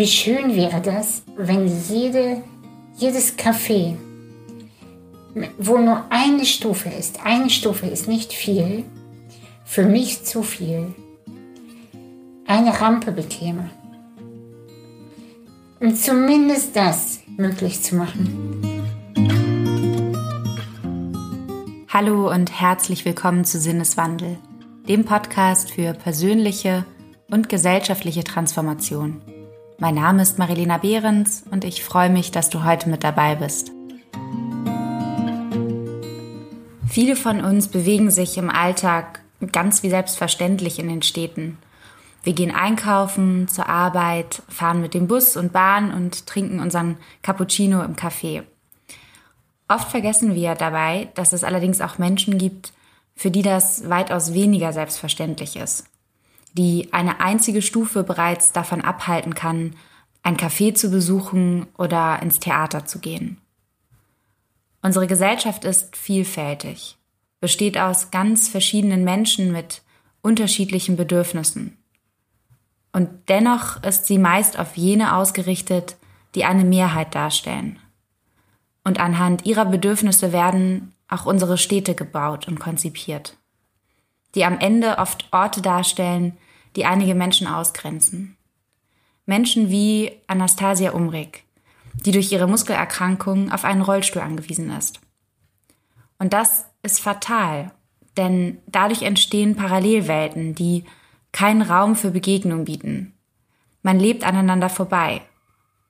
wie schön wäre das, wenn jede, jedes Café, wo nur eine Stufe ist, eine Stufe ist nicht viel, für mich zu viel, eine Rampe bekäme. Um zumindest das möglich zu machen. Hallo und herzlich willkommen zu Sinneswandel, dem Podcast für persönliche und gesellschaftliche Transformation. Mein Name ist Marilena Behrens und ich freue mich, dass du heute mit dabei bist. Viele von uns bewegen sich im Alltag ganz wie selbstverständlich in den Städten. Wir gehen einkaufen, zur Arbeit, fahren mit dem Bus und Bahn und trinken unseren Cappuccino im Café. Oft vergessen wir dabei, dass es allerdings auch Menschen gibt, für die das weitaus weniger selbstverständlich ist die eine einzige Stufe bereits davon abhalten kann, ein Café zu besuchen oder ins Theater zu gehen. Unsere Gesellschaft ist vielfältig, besteht aus ganz verschiedenen Menschen mit unterschiedlichen Bedürfnissen. Und dennoch ist sie meist auf jene ausgerichtet, die eine Mehrheit darstellen. Und anhand ihrer Bedürfnisse werden auch unsere Städte gebaut und konzipiert die am Ende oft Orte darstellen, die einige Menschen ausgrenzen. Menschen wie Anastasia Umrig, die durch ihre Muskelerkrankung auf einen Rollstuhl angewiesen ist. Und das ist fatal, denn dadurch entstehen Parallelwelten, die keinen Raum für Begegnung bieten. Man lebt aneinander vorbei,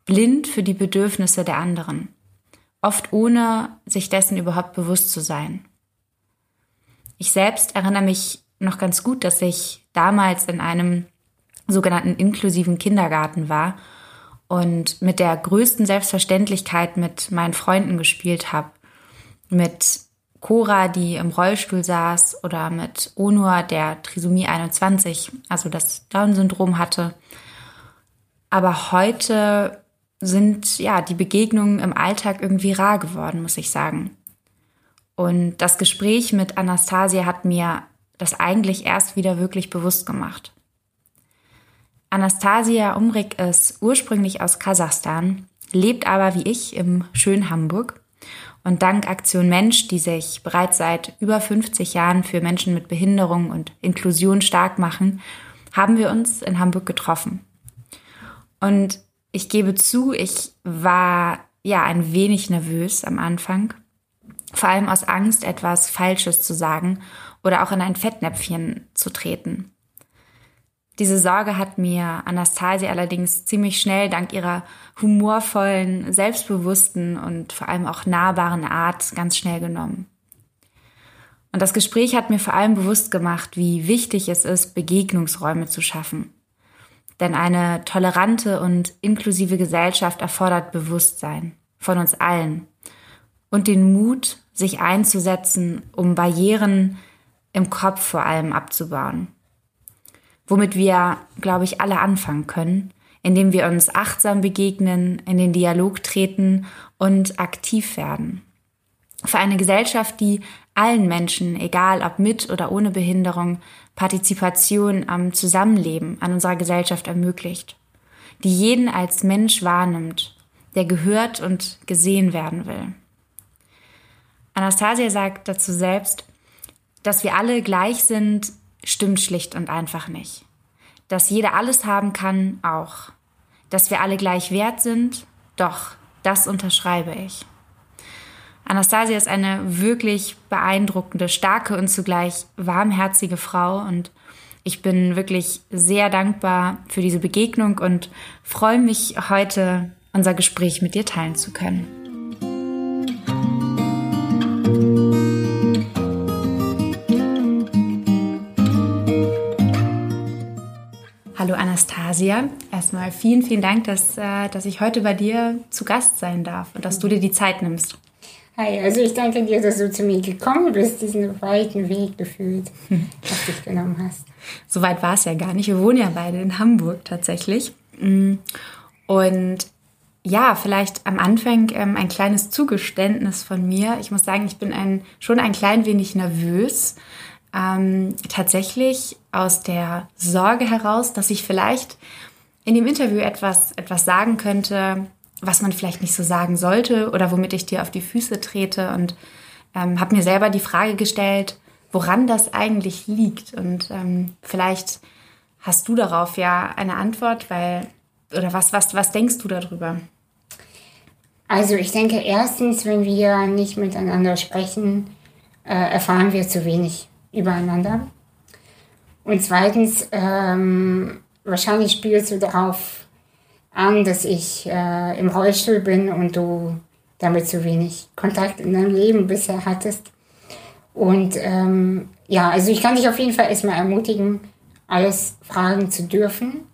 blind für die Bedürfnisse der anderen, oft ohne sich dessen überhaupt bewusst zu sein. Ich selbst erinnere mich noch ganz gut, dass ich damals in einem sogenannten inklusiven Kindergarten war und mit der größten Selbstverständlichkeit mit meinen Freunden gespielt habe. Mit Cora, die im Rollstuhl saß, oder mit Onur, der Trisomie 21, also das Down-Syndrom hatte. Aber heute sind ja die Begegnungen im Alltag irgendwie rar geworden, muss ich sagen. Und das Gespräch mit Anastasia hat mir das eigentlich erst wieder wirklich bewusst gemacht. Anastasia Umrik ist ursprünglich aus Kasachstan, lebt aber wie ich im schönen Hamburg. Und dank Aktion Mensch, die sich bereits seit über 50 Jahren für Menschen mit Behinderung und Inklusion stark machen, haben wir uns in Hamburg getroffen. Und ich gebe zu, ich war ja ein wenig nervös am Anfang vor allem aus Angst, etwas Falsches zu sagen oder auch in ein Fettnäpfchen zu treten. Diese Sorge hat mir Anastasia allerdings ziemlich schnell dank ihrer humorvollen, selbstbewussten und vor allem auch nahbaren Art ganz schnell genommen. Und das Gespräch hat mir vor allem bewusst gemacht, wie wichtig es ist, Begegnungsräume zu schaffen. Denn eine tolerante und inklusive Gesellschaft erfordert Bewusstsein von uns allen und den Mut, sich einzusetzen, um Barrieren im Kopf vor allem abzubauen. Womit wir, glaube ich, alle anfangen können, indem wir uns achtsam begegnen, in den Dialog treten und aktiv werden. Für eine Gesellschaft, die allen Menschen, egal ob mit oder ohne Behinderung, Partizipation am Zusammenleben an unserer Gesellschaft ermöglicht. Die jeden als Mensch wahrnimmt, der gehört und gesehen werden will. Anastasia sagt dazu selbst, dass wir alle gleich sind, stimmt schlicht und einfach nicht. Dass jeder alles haben kann, auch. Dass wir alle gleich wert sind, doch, das unterschreibe ich. Anastasia ist eine wirklich beeindruckende, starke und zugleich warmherzige Frau und ich bin wirklich sehr dankbar für diese Begegnung und freue mich heute unser Gespräch mit dir teilen zu können. Hallo Anastasia. Erstmal vielen, vielen Dank, dass, äh, dass ich heute bei dir zu Gast sein darf und dass du dir die Zeit nimmst. Hi, also ich danke dir, dass du zu mir gekommen bist, diesen weiten Weg gefühlt, hm. was dich genommen hast. So weit war es ja gar nicht. Wir wohnen ja beide in Hamburg tatsächlich. Mm. Und ja, vielleicht am Anfang ähm, ein kleines Zugeständnis von mir. Ich muss sagen, ich bin ein, schon ein klein wenig nervös. Ähm, tatsächlich aus der Sorge heraus, dass ich vielleicht in dem Interview etwas, etwas sagen könnte, was man vielleicht nicht so sagen sollte oder womit ich dir auf die Füße trete und ähm, habe mir selber die Frage gestellt, woran das eigentlich liegt. Und ähm, vielleicht hast du darauf ja eine Antwort, weil, oder was, was, was denkst du darüber? Also ich denke, erstens, wenn wir nicht miteinander sprechen, äh, erfahren wir zu wenig übereinander. Und zweitens, ähm, wahrscheinlich spielst du darauf an, dass ich äh, im Rollstuhl bin und du damit zu wenig Kontakt in deinem Leben bisher hattest. Und ähm, ja, also ich kann dich auf jeden Fall erstmal ermutigen, alles fragen zu dürfen.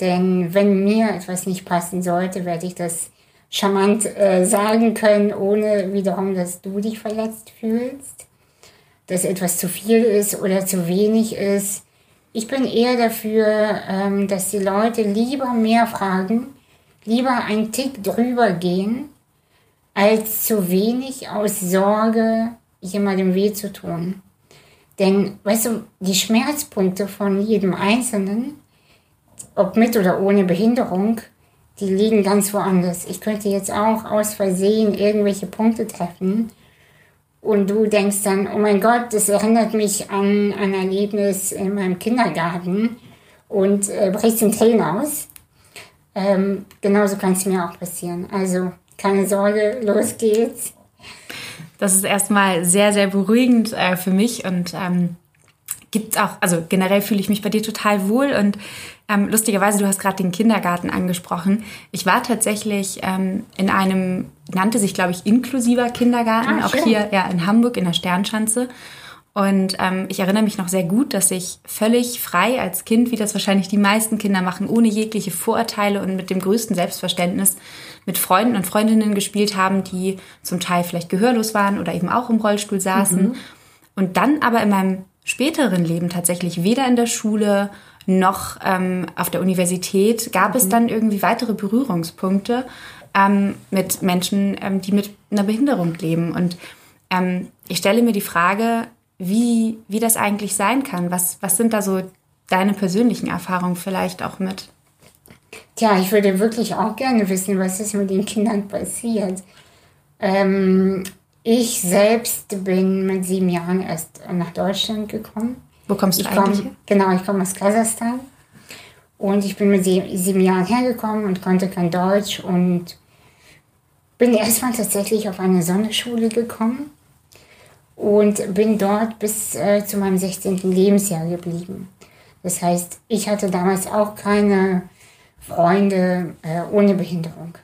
Denn wenn mir etwas nicht passen sollte, werde ich das charmant äh, sagen können, ohne wiederum, dass du dich verletzt fühlst, dass etwas zu viel ist oder zu wenig ist. Ich bin eher dafür, ähm, dass die Leute lieber mehr fragen, lieber einen Tick drüber gehen, als zu wenig aus Sorge jemandem weh zu tun. Denn, weißt du, die Schmerzpunkte von jedem Einzelnen, ob mit oder ohne Behinderung, die liegen ganz woanders. Ich könnte jetzt auch aus Versehen irgendwelche Punkte treffen und du denkst dann, oh mein Gott, das erinnert mich an ein Erlebnis in meinem Kindergarten und äh, brichst in Tränen aus. Ähm, genauso kann es mir auch passieren. Also keine Sorge, los geht's. Das ist erstmal sehr, sehr beruhigend äh, für mich und ähm, gibt auch, also generell fühle ich mich bei dir total wohl und ähm, lustigerweise, du hast gerade den Kindergarten angesprochen. Ich war tatsächlich ähm, in einem, nannte sich glaube ich inklusiver Kindergarten, ah, auch hier ja in Hamburg in der Sternschanze. Und ähm, ich erinnere mich noch sehr gut, dass ich völlig frei als Kind, wie das wahrscheinlich die meisten Kinder machen, ohne jegliche Vorurteile und mit dem größten Selbstverständnis mit Freunden und Freundinnen gespielt haben, die zum Teil vielleicht gehörlos waren oder eben auch im Rollstuhl saßen. Mhm. Und dann aber in meinem späteren Leben tatsächlich weder in der Schule noch ähm, auf der Universität gab mhm. es dann irgendwie weitere Berührungspunkte ähm, mit Menschen, ähm, die mit einer Behinderung leben. Und ähm, ich stelle mir die Frage, wie, wie das eigentlich sein kann. Was, was sind da so deine persönlichen Erfahrungen vielleicht auch mit? Tja, ich würde wirklich auch gerne wissen, was ist mit den Kindern passiert. Ähm, ich selbst bin mit sieben Jahren erst nach Deutschland gekommen. Wo kommst du ich eigentlich? Komm, genau, ich komme aus Kasachstan. Und ich bin mit sieben Jahren hergekommen und konnte kein Deutsch und bin erstmal tatsächlich auf eine Sonderschule gekommen und bin dort bis äh, zu meinem 16. Lebensjahr geblieben. Das heißt, ich hatte damals auch keine Freunde äh, ohne Behinderung.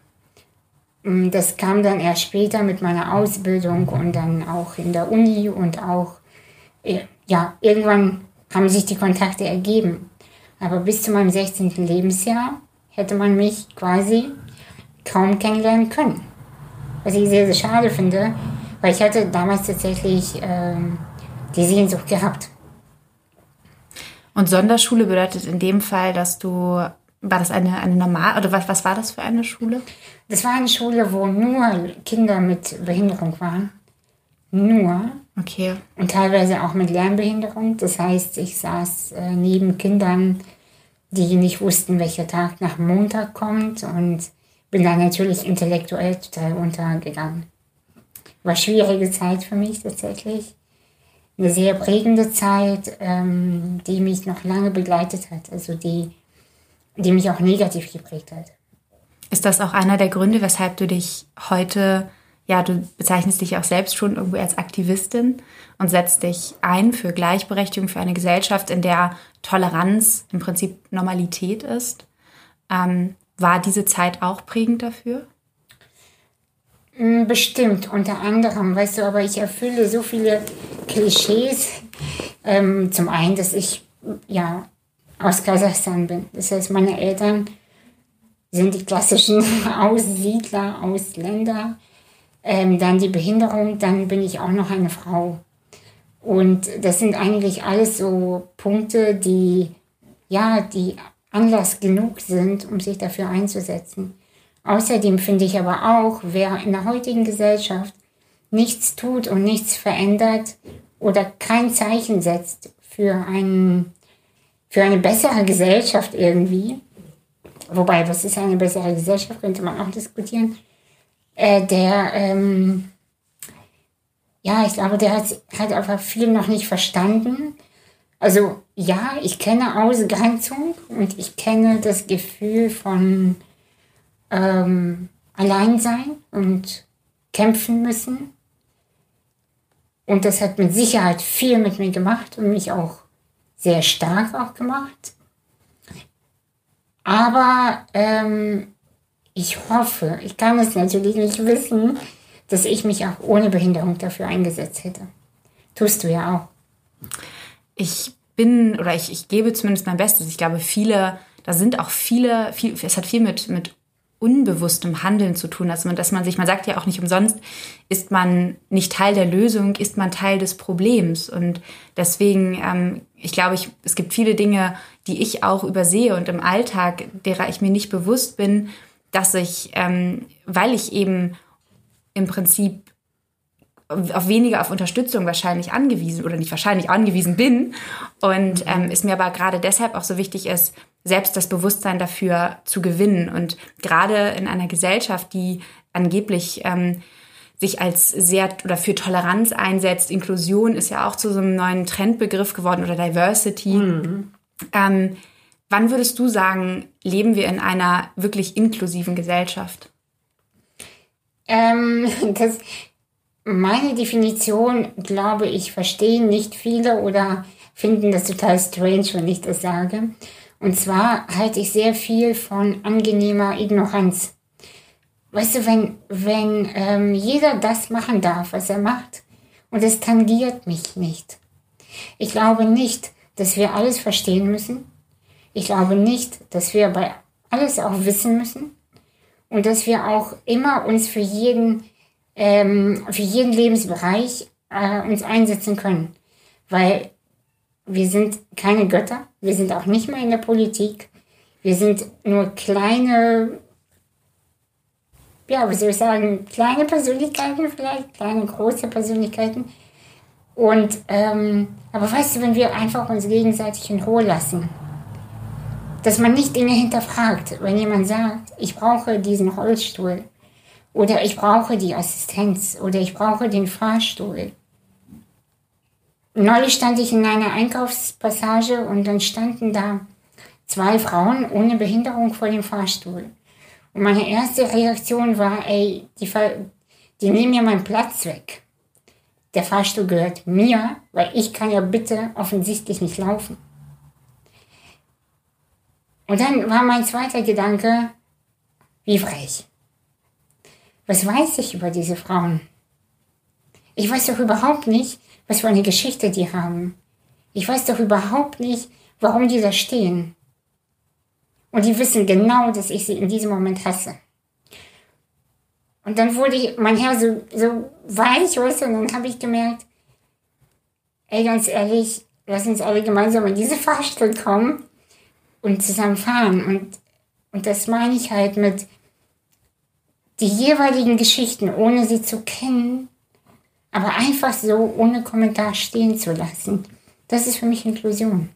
Mm, das kam dann erst später mit meiner Ausbildung und dann auch in der Uni und auch, äh, ja, irgendwann haben sich die Kontakte ergeben. Aber bis zu meinem 16. Lebensjahr hätte man mich quasi kaum kennenlernen können. Was ich sehr, sehr schade finde, weil ich hatte damals tatsächlich ähm, die Sehnsucht gehabt. Und Sonderschule bedeutet in dem Fall, dass du, war das eine, eine normal, oder was, was war das für eine Schule? Das war eine Schule, wo nur Kinder mit Behinderung waren. Nur. Okay. Und teilweise auch mit Lernbehinderung. Das heißt, ich saß äh, neben Kindern, die nicht wussten, welcher Tag nach Montag kommt und bin da natürlich intellektuell total untergegangen war schwierige Zeit für mich tatsächlich. Eine sehr prägende Zeit, ähm, die mich noch lange begleitet hat, also die, die mich auch negativ geprägt hat. Ist das auch einer der Gründe, weshalb du dich heute, ja, du bezeichnest dich auch selbst schon irgendwo als Aktivistin und setzt dich ein für Gleichberechtigung, für eine Gesellschaft, in der Toleranz im Prinzip Normalität ist? Ähm, war diese Zeit auch prägend dafür? Hm, bestimmt, unter anderem, weißt du, aber ich erfülle so viele Klischees. Ähm, zum einen, dass ich ja aus Kasachstan bin. Das heißt, meine Eltern sind die klassischen Aussiedler, Ausländer. Ähm, dann die Behinderung, dann bin ich auch noch eine Frau. Und das sind eigentlich alles so Punkte, die ja, die Anlass genug sind, um sich dafür einzusetzen. Außerdem finde ich aber auch, wer in der heutigen Gesellschaft nichts tut und nichts verändert oder kein Zeichen setzt für, einen, für eine bessere Gesellschaft irgendwie, wobei, was ist eine bessere Gesellschaft, könnte man auch diskutieren, äh, der, ähm, ja, ich glaube, der hat, hat einfach viel noch nicht verstanden. Also ja, ich kenne Ausgrenzung und ich kenne das Gefühl von ähm, Alleinsein und kämpfen müssen. Und das hat mit Sicherheit viel mit mir gemacht und mich auch sehr stark auch gemacht. Aber ähm, ich hoffe, ich kann es natürlich nicht wissen, dass ich mich auch ohne Behinderung dafür eingesetzt hätte. Tust du ja auch. Ich bin oder ich, ich gebe zumindest mein Bestes. Ich glaube, viele, da sind auch viele, viel, es hat viel mit, mit unbewusstem Handeln zu tun, dass man, dass man sich, man sagt ja auch nicht umsonst, ist man nicht Teil der Lösung, ist man Teil des Problems. Und deswegen, ähm, ich glaube, ich, es gibt viele Dinge, die ich auch übersehe und im Alltag, derer ich mir nicht bewusst bin, dass ich, ähm, weil ich eben im Prinzip auf weniger auf Unterstützung wahrscheinlich angewiesen oder nicht wahrscheinlich angewiesen bin und ähm, es mir aber gerade deshalb auch so wichtig ist, selbst das Bewusstsein dafür zu gewinnen und gerade in einer Gesellschaft, die angeblich ähm, sich als sehr oder für Toleranz einsetzt, Inklusion ist ja auch zu so einem neuen Trendbegriff geworden oder Diversity. Mhm. Ähm, wann würdest du sagen, leben wir in einer wirklich inklusiven Gesellschaft? Ähm, das, meine Definition, glaube ich, verstehen nicht viele oder finden das total strange, wenn ich das sage. Und zwar halte ich sehr viel von angenehmer Ignoranz. Weißt du, wenn, wenn ähm, jeder das machen darf, was er macht, und es tangiert mich nicht. Ich glaube nicht, dass wir alles verstehen müssen. Ich glaube nicht, dass wir bei alles auch wissen müssen und dass wir auch immer uns für jeden, ähm, für jeden Lebensbereich äh, uns einsetzen können. Weil wir sind keine Götter, wir sind auch nicht mehr in der Politik, wir sind nur kleine, ja, wie soll ich sagen, kleine Persönlichkeiten vielleicht, kleine, große Persönlichkeiten. Und, ähm, aber weißt du, wenn wir einfach uns gegenseitig in Ruhe lassen, dass man nicht Dinge hinterfragt. Wenn jemand sagt, ich brauche diesen Rollstuhl oder ich brauche die Assistenz oder ich brauche den Fahrstuhl. Neulich stand ich in einer Einkaufspassage und dann standen da zwei Frauen ohne Behinderung vor dem Fahrstuhl. Und meine erste Reaktion war, ey, die, die nehmen mir meinen Platz weg. Der Fahrstuhl gehört mir, weil ich kann ja bitte offensichtlich nicht laufen. Und dann war mein zweiter Gedanke, wie frech. Was weiß ich über diese Frauen? Ich weiß doch überhaupt nicht, was für eine Geschichte die haben. Ich weiß doch überhaupt nicht, warum die da stehen. Und die wissen genau, dass ich sie in diesem Moment hasse. Und dann wurde ich, mein Herr so, so weich, weißt du, und dann habe ich gemerkt, ey, ganz ehrlich, lass uns alle gemeinsam in diese Fahrstuhl kommen und zusammen fahren. Und, und das meine ich halt mit die jeweiligen Geschichten, ohne sie zu kennen, aber einfach so ohne Kommentar stehen zu lassen. Das ist für mich Inklusion.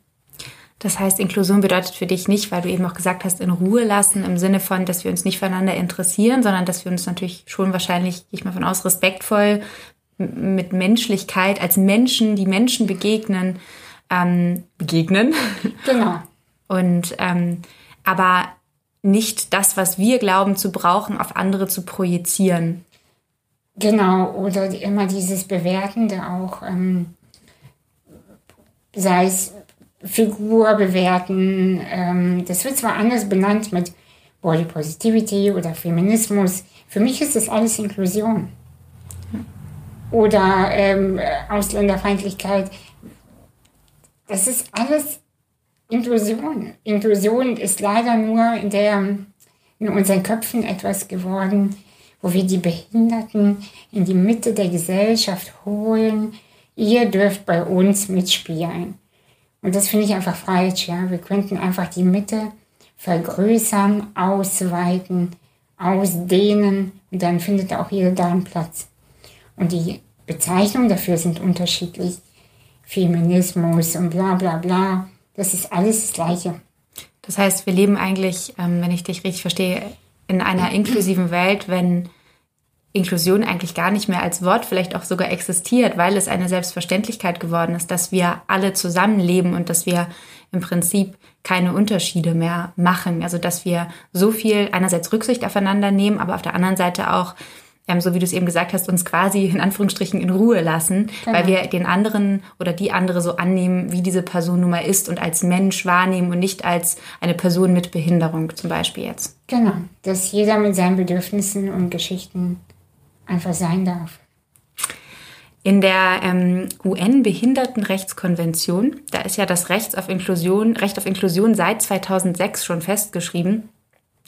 Das heißt, Inklusion bedeutet für dich nicht, weil du eben auch gesagt hast, in Ruhe lassen, im Sinne von, dass wir uns nicht füreinander interessieren, sondern dass wir uns natürlich schon wahrscheinlich, gehe ich mal von aus, respektvoll mit Menschlichkeit als Menschen, die Menschen begegnen, ähm, begegnen. Genau. Und ähm, aber nicht das, was wir glauben zu brauchen, auf andere zu projizieren. Genau, oder immer dieses Bewertende auch, ähm, sei es Figur bewerten, ähm, das wird zwar anders benannt mit Body Positivity oder Feminismus, für mich ist das alles Inklusion. Oder ähm, Ausländerfeindlichkeit. Das ist alles Inklusion. Inklusion ist leider nur in, der, in unseren Köpfen etwas geworden, wo wir die Behinderten in die Mitte der Gesellschaft holen. Ihr dürft bei uns mitspielen. Und das finde ich einfach falsch. Ja? Wir könnten einfach die Mitte vergrößern, ausweiten, ausdehnen und dann findet auch jeder da einen Platz. Und die Bezeichnungen dafür sind unterschiedlich. Feminismus und bla bla bla. Das ist alles das Gleiche. Das heißt, wir leben eigentlich, ähm, wenn ich dich richtig verstehe, in einer inklusiven Welt, wenn Inklusion eigentlich gar nicht mehr als Wort vielleicht auch sogar existiert, weil es eine Selbstverständlichkeit geworden ist, dass wir alle zusammenleben und dass wir im Prinzip keine Unterschiede mehr machen. Also dass wir so viel einerseits Rücksicht aufeinander nehmen, aber auf der anderen Seite auch, ähm, so wie du es eben gesagt hast, uns quasi in Anführungsstrichen in Ruhe lassen, genau. weil wir den anderen oder die andere so annehmen, wie diese Person nun mal ist und als Mensch wahrnehmen und nicht als eine Person mit Behinderung zum Beispiel jetzt. Genau, dass jeder mit seinen Bedürfnissen und Geschichten einfach sein darf. In der ähm, UN-Behindertenrechtskonvention, da ist ja das Recht auf Inklusion, Recht auf Inklusion seit 2006 schon festgeschrieben.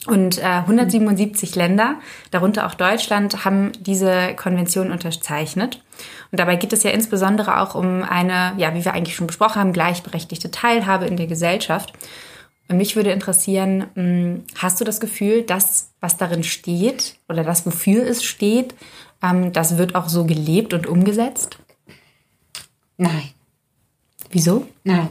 Und äh, 177 Länder, darunter auch Deutschland, haben diese Konvention unterzeichnet. Und dabei geht es ja insbesondere auch um eine, ja, wie wir eigentlich schon besprochen haben, gleichberechtigte Teilhabe in der Gesellschaft. Und mich würde interessieren, hm, hast du das Gefühl, dass was darin steht oder das, wofür es steht, ähm, das wird auch so gelebt und umgesetzt? Nein. Wieso? Nein.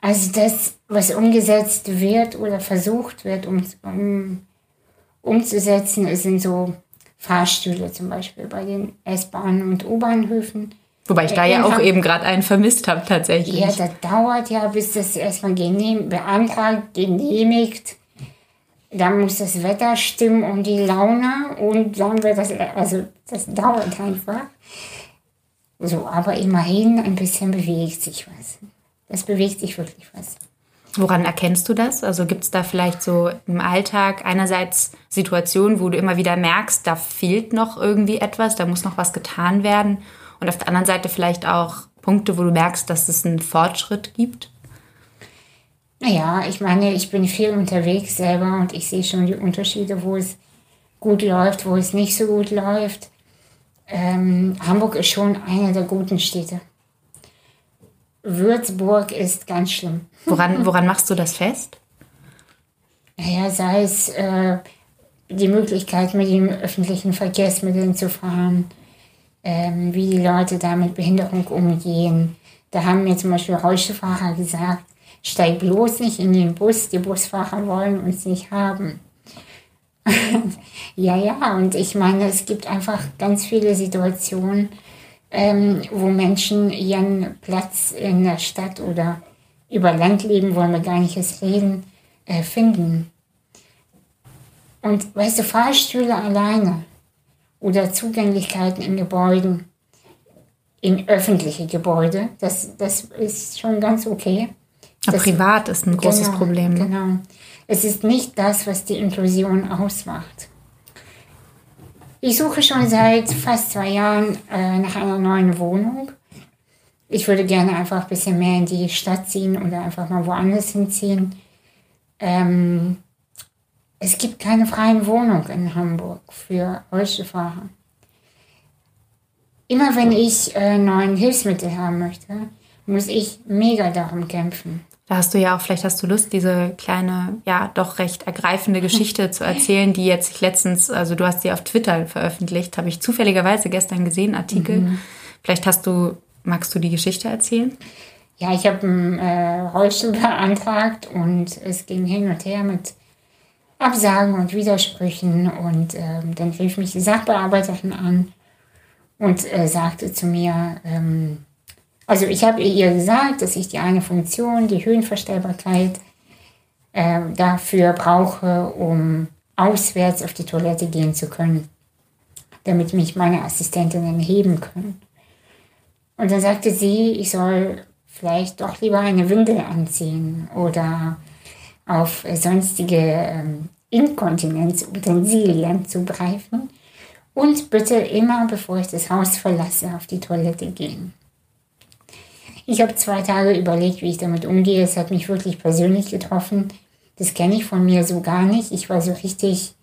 Also das, was umgesetzt wird oder versucht wird, um, um umzusetzen, sind so Fahrstühle zum Beispiel bei den S-Bahnen und U-Bahnhöfen Wobei ich da ja auch eben gerade einen vermisst habe tatsächlich. Ja, das dauert ja, bis das erstmal genehm, beantragt, genehmigt. Dann muss das Wetter stimmen und die Laune und dann wird das, also das dauert einfach. So, aber immerhin ein bisschen bewegt sich was. Das bewegt sich wirklich was. Woran erkennst du das? Also gibt es da vielleicht so im Alltag einerseits Situationen, wo du immer wieder merkst, da fehlt noch irgendwie etwas, da muss noch was getan werden? Und auf der anderen Seite vielleicht auch Punkte, wo du merkst, dass es einen Fortschritt gibt? Naja, ich meine, ich bin viel unterwegs selber und ich sehe schon die Unterschiede, wo es gut läuft, wo es nicht so gut läuft. Ähm, Hamburg ist schon eine der guten Städte. Würzburg ist ganz schlimm. Woran, woran machst du das fest? Naja, sei es äh, die Möglichkeit, mit den öffentlichen Verkehrsmitteln zu fahren, ähm, wie die Leute da mit Behinderung umgehen. Da haben mir zum Beispiel Rollstuhlfahrer gesagt, steig bloß nicht in den Bus, die Busfahrer wollen uns nicht haben. ja, ja, und ich meine, es gibt einfach ganz viele Situationen, ähm, wo Menschen ihren Platz in der Stadt oder über Land leben, wollen wir gar nicht reden, äh, finden. Und weißt du, Fahrstühle alleine, oder Zugänglichkeiten in Gebäuden, in öffentliche Gebäude. Das, das ist schon ganz okay. Das, privat ist ein großes genau, Problem. Ne? Genau. Es ist nicht das, was die Inklusion ausmacht. Ich suche schon seit fast zwei Jahren äh, nach einer neuen Wohnung. Ich würde gerne einfach ein bisschen mehr in die Stadt ziehen oder einfach mal woanders hinziehen. Ähm, es gibt keine freien Wohnungen in Hamburg für Rollstuhlfahrer. Immer wenn ich äh, neuen Hilfsmittel haben möchte, muss ich mega darum kämpfen. Da hast du ja auch, vielleicht hast du Lust, diese kleine, ja, doch recht ergreifende Geschichte zu erzählen, die jetzt letztens, also du hast sie auf Twitter veröffentlicht, habe ich zufälligerweise gestern gesehen, Artikel. Mhm. Vielleicht hast du, magst du die Geschichte erzählen? Ja, ich habe einen äh, Rollstuhl beantragt und es ging hin und her mit Absagen und Widersprüchen. Und ähm, dann rief mich die Sachbearbeiterin an und äh, sagte zu mir, ähm, also ich habe ihr gesagt, dass ich die eine Funktion, die Höhenverstellbarkeit, äh, dafür brauche, um auswärts auf die Toilette gehen zu können, damit mich meine Assistentinnen heben können. Und dann sagte sie, ich soll vielleicht doch lieber eine Windel anziehen oder auf sonstige ähm, Inkontinenzutensilien zugreifen und bitte immer, bevor ich das Haus verlasse, auf die Toilette gehen. Ich habe zwei Tage überlegt, wie ich damit umgehe. Es hat mich wirklich persönlich getroffen. Das kenne ich von mir so gar nicht. Ich war so richtig,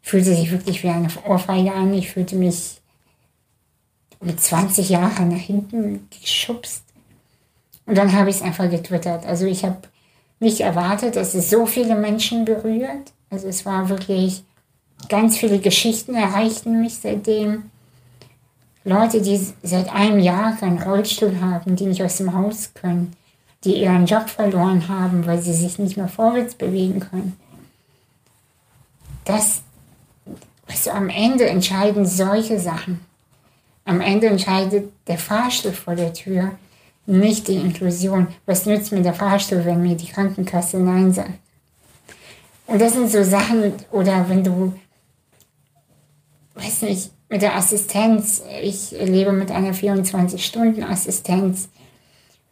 fühlte sich wirklich wie eine Ohrfeige an. Ich fühlte mich mit 20 Jahren nach hinten geschubst. Und dann habe ich es einfach getwittert. Also ich habe nicht erwartet, dass es so viele Menschen berührt. Also es war wirklich, ganz viele Geschichten erreichten mich seitdem. Leute, die seit einem Jahr keinen Rollstuhl haben, die nicht aus dem Haus können. die ihren Job verloren haben, weil sie sich nicht mehr vorwärts bewegen können. Das, also am Ende entscheiden solche Sachen. Am Ende entscheidet der Fahrstuhl vor der Tür, nicht die Inklusion. Was nützt mir der Fahrstuhl, wenn mir die Krankenkasse Nein sagt? Und das sind so Sachen, oder wenn du, weiß nicht, mit der Assistenz, ich lebe mit einer 24-Stunden-Assistenz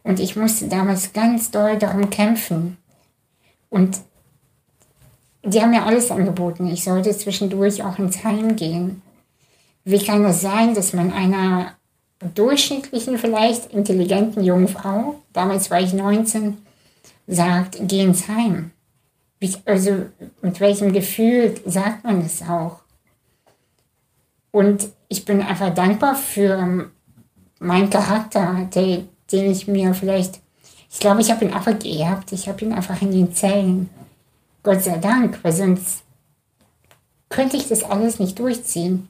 und ich musste damals ganz doll darum kämpfen. Und die haben mir alles angeboten. Ich sollte zwischendurch auch ins Heim gehen. Wie kann es sein, dass man einer durchschnittlichen, vielleicht intelligenten jungen Frau, damals war ich 19, sagt, geh ins Heim? Also mit welchem Gefühl sagt man das auch? Und ich bin einfach dankbar für meinen Charakter, der, den ich mir vielleicht, ich glaube, ich habe ihn einfach geerbt. Ich habe ihn einfach in den Zellen. Gott sei Dank, weil sonst könnte ich das alles nicht durchziehen.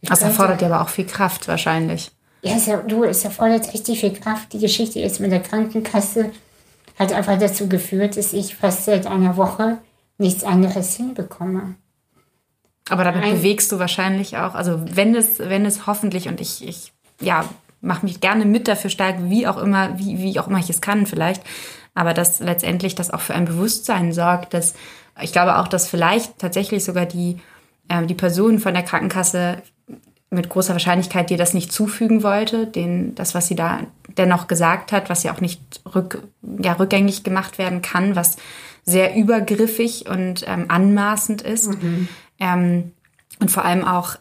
Ich das erfordert ja aber auch viel Kraft wahrscheinlich. Ja, es, du, es erfordert richtig viel Kraft. Die Geschichte jetzt mit der Krankenkasse hat einfach dazu geführt, dass ich fast seit einer Woche nichts anderes hinbekomme. Aber damit Ein, bewegst du wahrscheinlich auch, also wenn es, wenn es hoffentlich und ich, ich ja, mache mich gerne mit dafür stark, wie auch immer, wie, wie auch immer ich es kann vielleicht, aber dass letztendlich das auch für ein Bewusstsein sorgt, dass ich glaube auch, dass vielleicht tatsächlich sogar die, äh, die Person von der Krankenkasse mit großer Wahrscheinlichkeit dir das nicht zufügen wollte, den, das, was sie da dennoch gesagt hat, was ja auch nicht rück, ja, rückgängig gemacht werden kann, was sehr übergriffig und ähm, anmaßend ist mhm. ähm, und vor allem auch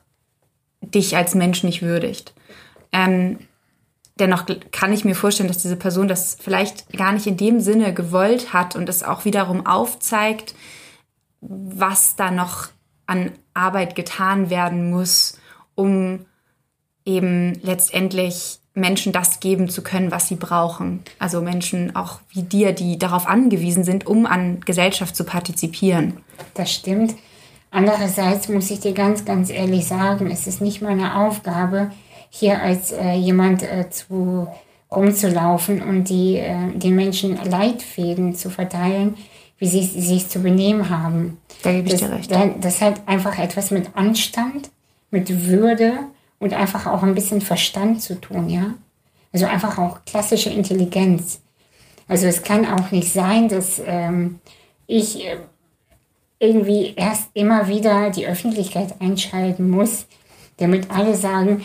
dich als Mensch nicht würdigt. Ähm, dennoch kann ich mir vorstellen, dass diese Person das vielleicht gar nicht in dem Sinne gewollt hat und es auch wiederum aufzeigt, was da noch an Arbeit getan werden muss, um eben letztendlich Menschen das geben zu können, was sie brauchen. Also Menschen auch wie dir, die darauf angewiesen sind, um an Gesellschaft zu partizipieren. Das stimmt. Andererseits muss ich dir ganz, ganz ehrlich sagen, es ist nicht meine Aufgabe, hier als äh, jemand äh, zu rumzulaufen und die, äh, den Menschen Leitfäden zu verteilen, wie sie sich zu benehmen haben. Da gebe ich das, dir recht. Das hat einfach etwas mit Anstand mit Würde und einfach auch ein bisschen Verstand zu tun, ja. Also einfach auch klassische Intelligenz. Also es kann auch nicht sein, dass ähm, ich äh, irgendwie erst immer wieder die Öffentlichkeit einschalten muss, damit alle sagen,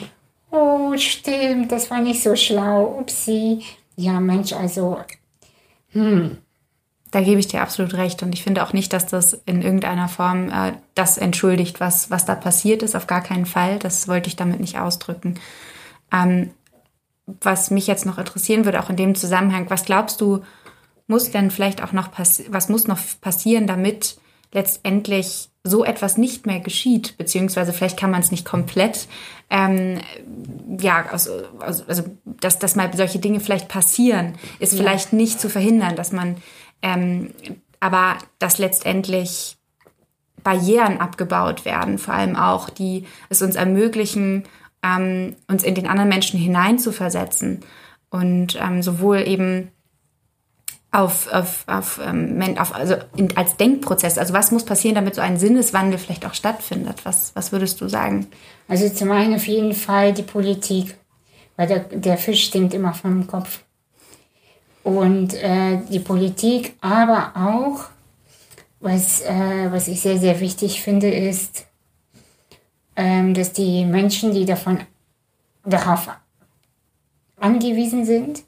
oh stimmt, das war nicht so schlau, upsie. Ja, Mensch, also, hm, da gebe ich dir absolut recht. Und ich finde auch nicht, dass das in irgendeiner Form äh, das entschuldigt, was, was da passiert ist. Auf gar keinen Fall. Das wollte ich damit nicht ausdrücken. Ähm, was mich jetzt noch interessieren würde, auch in dem Zusammenhang, was glaubst du, muss denn vielleicht auch noch was muss noch passieren, damit letztendlich so etwas nicht mehr geschieht, beziehungsweise vielleicht kann man es nicht komplett, ähm, ja, also, also dass, dass mal solche Dinge vielleicht passieren, ist ja. vielleicht nicht zu verhindern, dass man ähm, aber dass letztendlich Barrieren abgebaut werden, vor allem auch, die es uns ermöglichen, ähm, uns in den anderen Menschen hineinzuversetzen und ähm, sowohl eben auf, auf, auf, ähm, auf also in, als Denkprozess. Also was muss passieren, damit so ein Sinneswandel vielleicht auch stattfindet? Was, was würdest du sagen? Also zum einen auf jeden Fall die Politik, weil der, der Fisch stinkt immer vom Kopf und äh, die Politik, aber auch, was, äh, was ich sehr, sehr wichtig finde, ist, ähm, dass die Menschen, die davon, darauf angewiesen sind,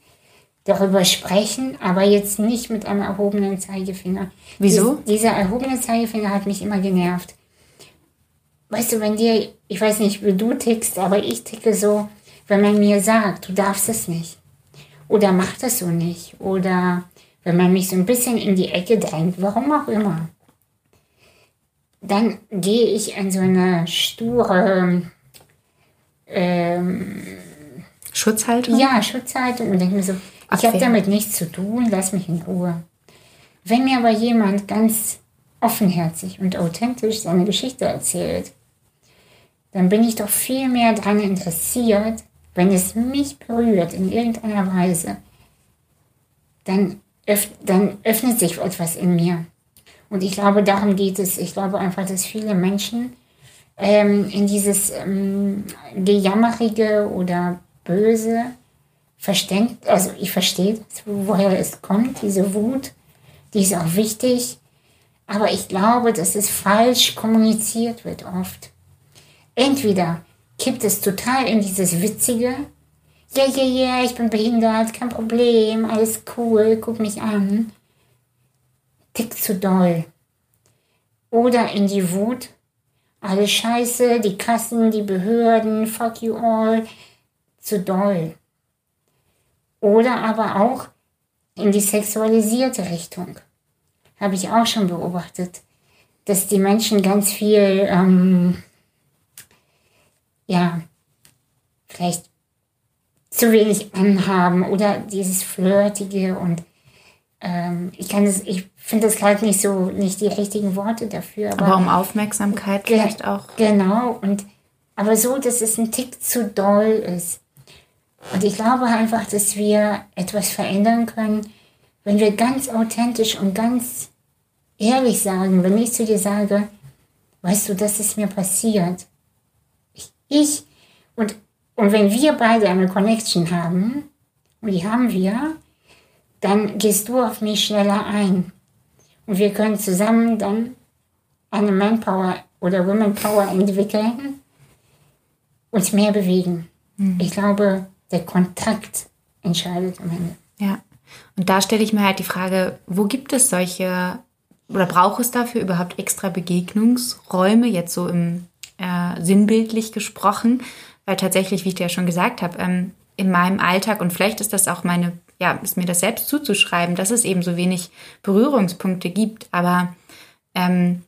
darüber sprechen, aber jetzt nicht mit einem erhobenen Zeigefinger. Wieso? Dies, dieser erhobene Zeigefinger hat mich immer genervt. Weißt du, wenn dir, ich weiß nicht, wie du tickst, aber ich ticke so, wenn man mir sagt, du darfst es nicht oder mach das so nicht. Oder wenn man mich so ein bisschen in die Ecke drängt, warum auch immer. Dann gehe ich in so eine sture ähm, Schutzhaltung? Ja, Schutzhaltung und denke mir so, ich habe damit nichts zu tun, lass mich in Ruhe. Wenn mir aber jemand ganz offenherzig und authentisch seine Geschichte erzählt, dann bin ich doch viel mehr daran interessiert, wenn es mich berührt in irgendeiner Weise, dann, öff dann öffnet sich etwas in mir. Und ich glaube, darum geht es. Ich glaube einfach, dass viele Menschen ähm, in dieses ähm, Gejammerige oder Böse verständ, also ich verstehe, woher es kommt, diese Wut, die ist auch wichtig, aber ich glaube, dass es falsch kommuniziert wird oft. Entweder kippt es total in dieses Witzige, ja, ja, ja, ich bin behindert, kein Problem, alles cool, guck mich an. Tick zu doll. Oder in die Wut, alles scheiße, die Kassen, die Behörden, fuck you all, zu doll. Oder aber auch in die sexualisierte Richtung. Habe ich auch schon beobachtet, dass die Menschen ganz viel, ähm, ja, vielleicht zu wenig anhaben oder dieses Flirtige und ähm, ich kann das, ich finde das gerade nicht so, nicht die richtigen Worte dafür. Aber, aber um Aufmerksamkeit vielleicht auch. Genau, und aber so, dass es ein Tick zu doll ist. Und ich glaube einfach, dass wir etwas verändern können, wenn wir ganz authentisch und ganz ehrlich sagen, wenn ich zu dir sage, weißt du, das ist mir passiert. Ich, und und wenn wir beide eine Connection haben, und die haben wir, dann gehst du auf mich schneller ein. Und wir können zusammen dann eine Manpower oder Women Power entwickeln, uns mehr bewegen. Mhm. Ich glaube, der Kontakt entscheidet am Ende. Ja, und da stelle ich mir halt die Frage, wo gibt es solche oder braucht es dafür überhaupt extra Begegnungsräume, jetzt so im äh, sinnbildlich gesprochen? Weil tatsächlich, wie ich dir ja schon gesagt habe, ähm, in meinem Alltag und vielleicht ist das auch meine, ja, ist mir das selbst zuzuschreiben, dass es eben so wenig Berührungspunkte gibt. Aber ähm,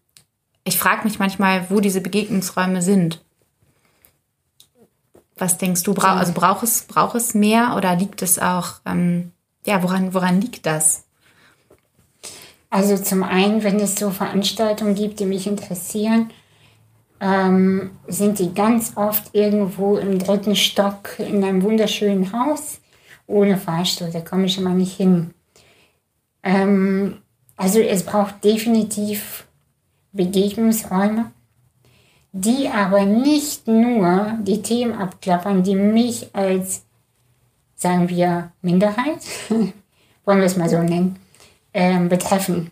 ich frage mich manchmal, wo diese Begegnungsräume sind. Was denkst du, brauch, also braucht es, braucht es mehr oder liegt es auch, ähm, ja, woran, woran liegt das? Also zum einen, wenn es so Veranstaltungen gibt, die mich interessieren, ähm, sind die ganz oft irgendwo im dritten Stock in einem wunderschönen Haus ohne Fahrstuhl. Da komme ich immer nicht hin. Ähm, also es braucht definitiv Begegnungsräume, die aber nicht nur die Themen abklappern, die mich als, sagen wir, Minderheit, wollen wir es mal so nennen, ähm, betreffen.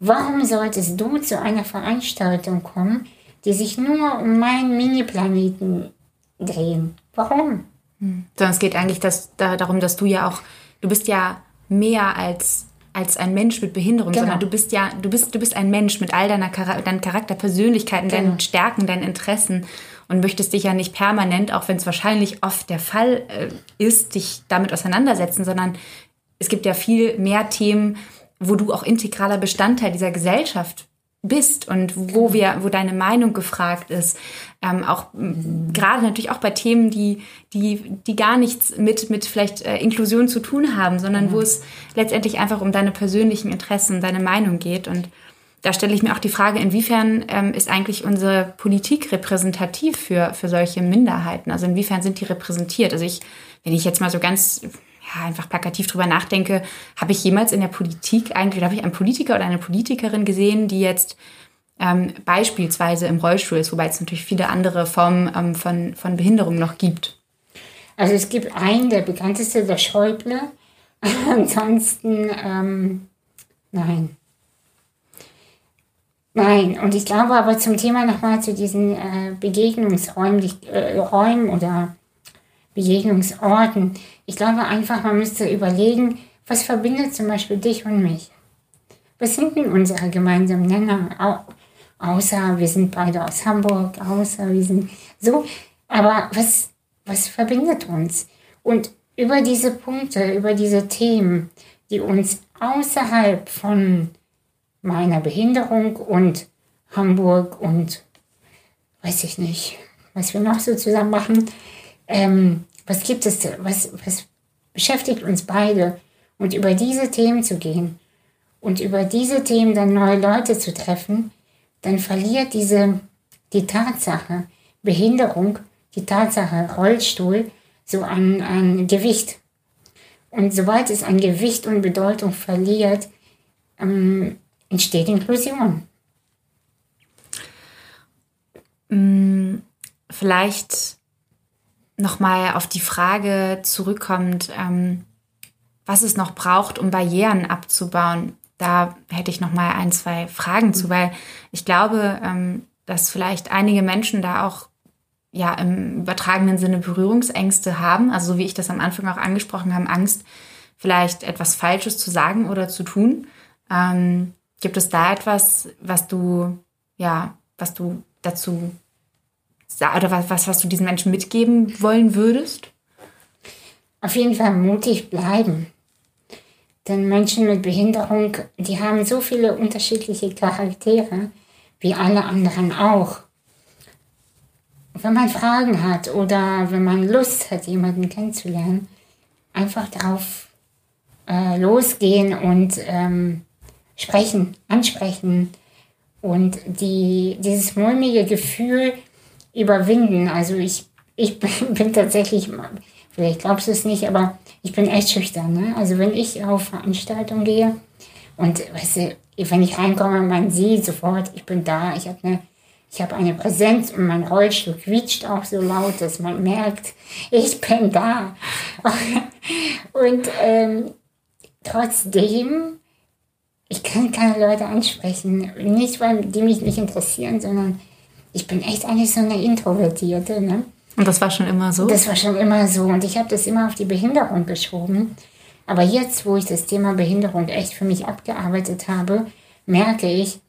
Warum solltest du zu einer Veranstaltung kommen, die sich nur um meinen Mini-Planeten drehen. Warum? Hm. Sondern es geht eigentlich das, da, darum, dass du ja auch, du bist ja mehr als als ein Mensch mit Behinderung, genau. sondern du bist ja, du bist, du bist ein Mensch mit all deiner Char deinen Charakter, Persönlichkeiten, genau. deinen Stärken, deinen Interessen und möchtest dich ja nicht permanent, auch wenn es wahrscheinlich oft der Fall äh, ist, dich damit auseinandersetzen, sondern es gibt ja viel mehr Themen, wo du auch integraler Bestandteil dieser Gesellschaft bist und wo wir, wo deine Meinung gefragt ist. Ähm, auch mhm. gerade natürlich auch bei Themen, die, die, die gar nichts mit, mit vielleicht äh, Inklusion zu tun haben, sondern mhm. wo es letztendlich einfach um deine persönlichen Interessen, deine Meinung geht. Und da stelle ich mir auch die Frage, inwiefern ähm, ist eigentlich unsere Politik repräsentativ für, für solche Minderheiten? Also inwiefern sind die repräsentiert? Also ich, wenn ich jetzt mal so ganz einfach plakativ drüber nachdenke, habe ich jemals in der Politik eigentlich, habe ich einen Politiker oder eine Politikerin gesehen, die jetzt ähm, beispielsweise im Rollstuhl ist, wobei es natürlich viele andere Formen ähm, von, von Behinderung noch gibt. Also es gibt einen, der bekannteste, der Schäuble. Ansonsten, ähm, nein. Nein, und ich glaube aber zum Thema nochmal zu diesen äh, Begegnungsräumen äh, oder Begegnungsorten. Ich glaube einfach, man müsste überlegen, was verbindet zum Beispiel dich und mich? Was sind denn unsere gemeinsamen Nenner? außer wir sind beide aus Hamburg, außer wir sind so. Aber was, was verbindet uns? Und über diese Punkte, über diese Themen, die uns außerhalb von meiner Behinderung und Hamburg und weiß ich nicht, was wir noch so zusammen machen, ähm, was gibt es, was, was beschäftigt uns beide und über diese Themen zu gehen und über diese Themen dann neue Leute zu treffen, dann verliert diese, die Tatsache Behinderung, die Tatsache Rollstuhl so an, an Gewicht. Und sobald es an Gewicht und Bedeutung verliert, ähm, entsteht Inklusion. Mm, vielleicht nochmal auf die Frage zurückkommt, ähm, was es noch braucht, um Barrieren abzubauen. Da hätte ich nochmal ein, zwei Fragen zu, weil ich glaube, ähm, dass vielleicht einige Menschen da auch ja im übertragenen Sinne Berührungsängste haben, also so wie ich das am Anfang auch angesprochen habe, Angst, vielleicht etwas Falsches zu sagen oder zu tun. Ähm, gibt es da etwas, was du ja, was du dazu oder was, was, was du diesen Menschen mitgeben wollen würdest? Auf jeden Fall mutig bleiben. Denn Menschen mit Behinderung, die haben so viele unterschiedliche Charaktere, wie alle anderen auch wenn man Fragen hat oder wenn man Lust hat, jemanden kennenzulernen, einfach darauf äh, losgehen und ähm, sprechen, ansprechen und die, dieses mulmige Gefühl überwinden. Also ich, ich bin, tatsächlich, vielleicht glaubst du es nicht, aber ich bin echt schüchtern. Ne? Also wenn ich auf Veranstaltungen gehe und weißt du, wenn ich reinkomme, man sieht sofort, ich bin da, ich habe eine ich habe eine Präsenz und mein Rollstuhl quietscht auch so laut, dass man merkt, ich bin da. und ähm, trotzdem, ich kann keine Leute ansprechen. Nicht, weil die mich nicht interessieren, sondern ich bin echt eigentlich so eine Introvertierte. Ne? Und das war schon immer so? Das war schon immer so. Und ich habe das immer auf die Behinderung geschoben. Aber jetzt, wo ich das Thema Behinderung echt für mich abgearbeitet habe, merke ich,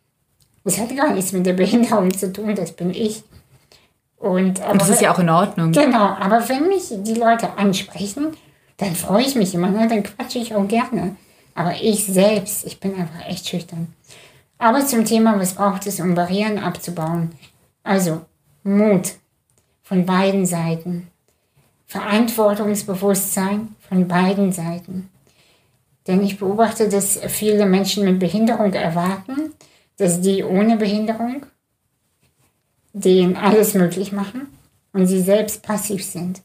das hat gar nichts mit der Behinderung zu tun, das bin ich. Und, aber, Und das ist ja auch in Ordnung. Genau, aber wenn mich die Leute ansprechen, dann freue ich mich immer, ne? dann quatsche ich auch gerne. Aber ich selbst, ich bin einfach echt schüchtern. Aber zum Thema, was braucht es, um Barrieren abzubauen? Also Mut von beiden Seiten. Verantwortungsbewusstsein von beiden Seiten. Denn ich beobachte, dass viele Menschen mit Behinderung erwarten, dass die ohne Behinderung denen alles möglich machen und sie selbst passiv sind.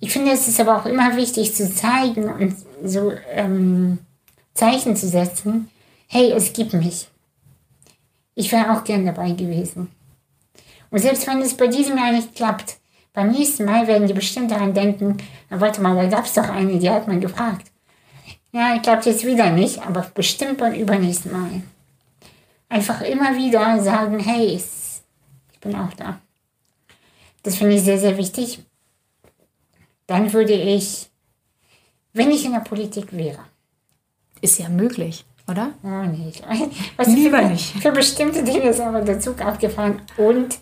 Ich finde, es ist aber auch immer wichtig zu zeigen und so ähm, Zeichen zu setzen, hey, es gibt mich. Ich wäre auch gern dabei gewesen. Und selbst wenn es bei diesem Jahr nicht klappt, beim nächsten Mal werden die bestimmt daran denken, na, warte mal, da gab es doch eine, die hat man gefragt. Ja, ich glaube jetzt wieder nicht, aber bestimmt beim übernächsten Mal einfach immer wieder sagen, hey, ich bin auch da. Das finde ich sehr, sehr wichtig. Dann würde ich, wenn ich in der Politik wäre. Ist ja möglich, oder? Oh, nee. Was Lieber für, nicht. Für bestimmte Dinge ist aber der Zug abgefahren und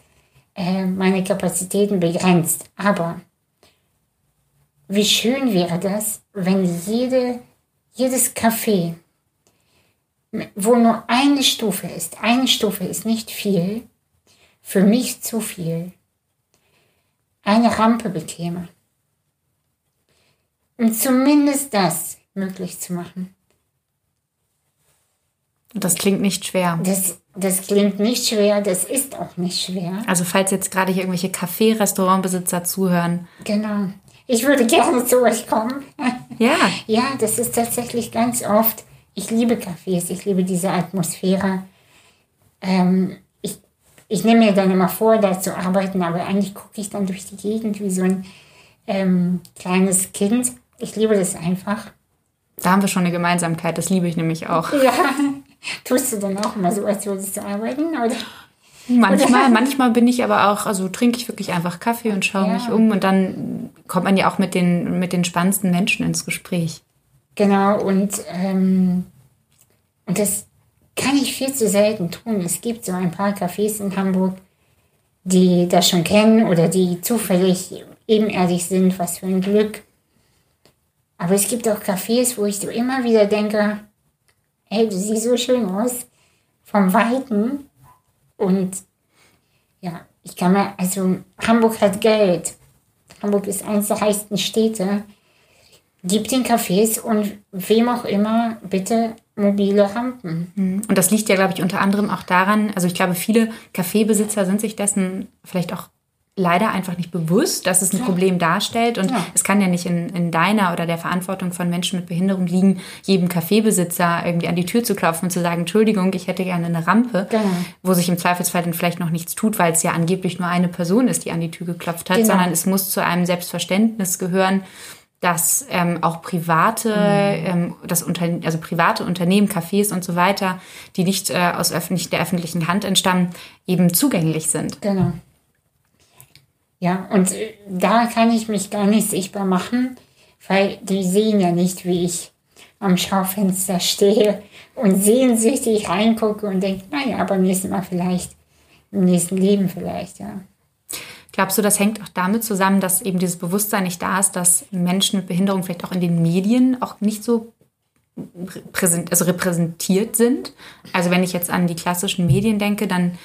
äh, meine Kapazitäten begrenzt. Aber wie schön wäre das, wenn jede, jedes Café wo nur eine Stufe ist, eine Stufe ist nicht viel, für mich zu viel, eine Rampe bekäme. Um zumindest das möglich zu machen. Das klingt nicht schwer. Das, das klingt nicht schwer, das ist auch nicht schwer. Also falls jetzt gerade hier irgendwelche Café, Restaurantbesitzer zuhören. Genau. Ich würde gerne zu euch kommen. Ja. Ja, das ist tatsächlich ganz oft ich liebe Cafés, ich liebe diese Atmosphäre. Ähm, ich, ich nehme mir dann immer vor, da zu arbeiten, aber eigentlich gucke ich dann durch die Gegend wie so ein ähm, kleines Kind. Ich liebe das einfach. Da haben wir schon eine Gemeinsamkeit, das liebe ich nämlich auch. Ja, tust du dann auch immer so, als würdest du arbeiten? Oder? Manchmal, oder? manchmal bin ich aber auch, also trinke ich wirklich einfach Kaffee und schaue ja. mich um und dann kommt man ja auch mit den, mit den spannendsten Menschen ins Gespräch. Genau, und, ähm, und das kann ich viel zu selten tun. Es gibt so ein paar Cafés in Hamburg, die das schon kennen oder die zufällig ebenerdig sind, was für ein Glück. Aber es gibt auch Cafés, wo ich so immer wieder denke, hey, du siehst so schön aus, vom Weiten. Und ja, ich kann mir, also Hamburg hat Geld. Hamburg ist eines der reichsten Städte. Gib den Cafés und wem auch immer bitte mobile Rampen. Mhm. Und das liegt ja, glaube ich, unter anderem auch daran, also ich glaube, viele Kaffeebesitzer sind sich dessen vielleicht auch leider einfach nicht bewusst, dass es ein Ja. Problem darstellt. Und Ja. es kann ja nicht in, in deiner oder der Verantwortung von Menschen mit Behinderung liegen, jedem Kaffeebesitzer irgendwie an die Tür zu klopfen und zu sagen, Entschuldigung, ich hätte gerne eine Rampe, Genau. wo sich im Zweifelsfall dann vielleicht noch nichts tut, weil es ja angeblich nur eine Person ist, die an die Tür geklopft hat, Genau. sondern es muss zu einem Selbstverständnis gehören, dass ähm, auch private, Mhm. ähm, das Unter also private Unternehmen, Cafés und so weiter, die nicht äh, aus öffentlich, der öffentlichen Hand entstammen, eben zugänglich sind. Genau. Ja, und äh, da kann ich mich gar nicht sichtbar machen, weil die sehen ja nicht, wie ich am Schaufenster stehe und sehnsüchtig reingucke und denke, naja, beim nächsten Mal vielleicht, im nächsten Leben vielleicht, ja. Glaubst du, das hängt auch damit zusammen, dass eben dieses Bewusstsein nicht da ist, dass Menschen mit Behinderung vielleicht auch in den Medien auch nicht so präsent, also repräsentiert sind? Also wenn ich jetzt an die klassischen Medien denke, dann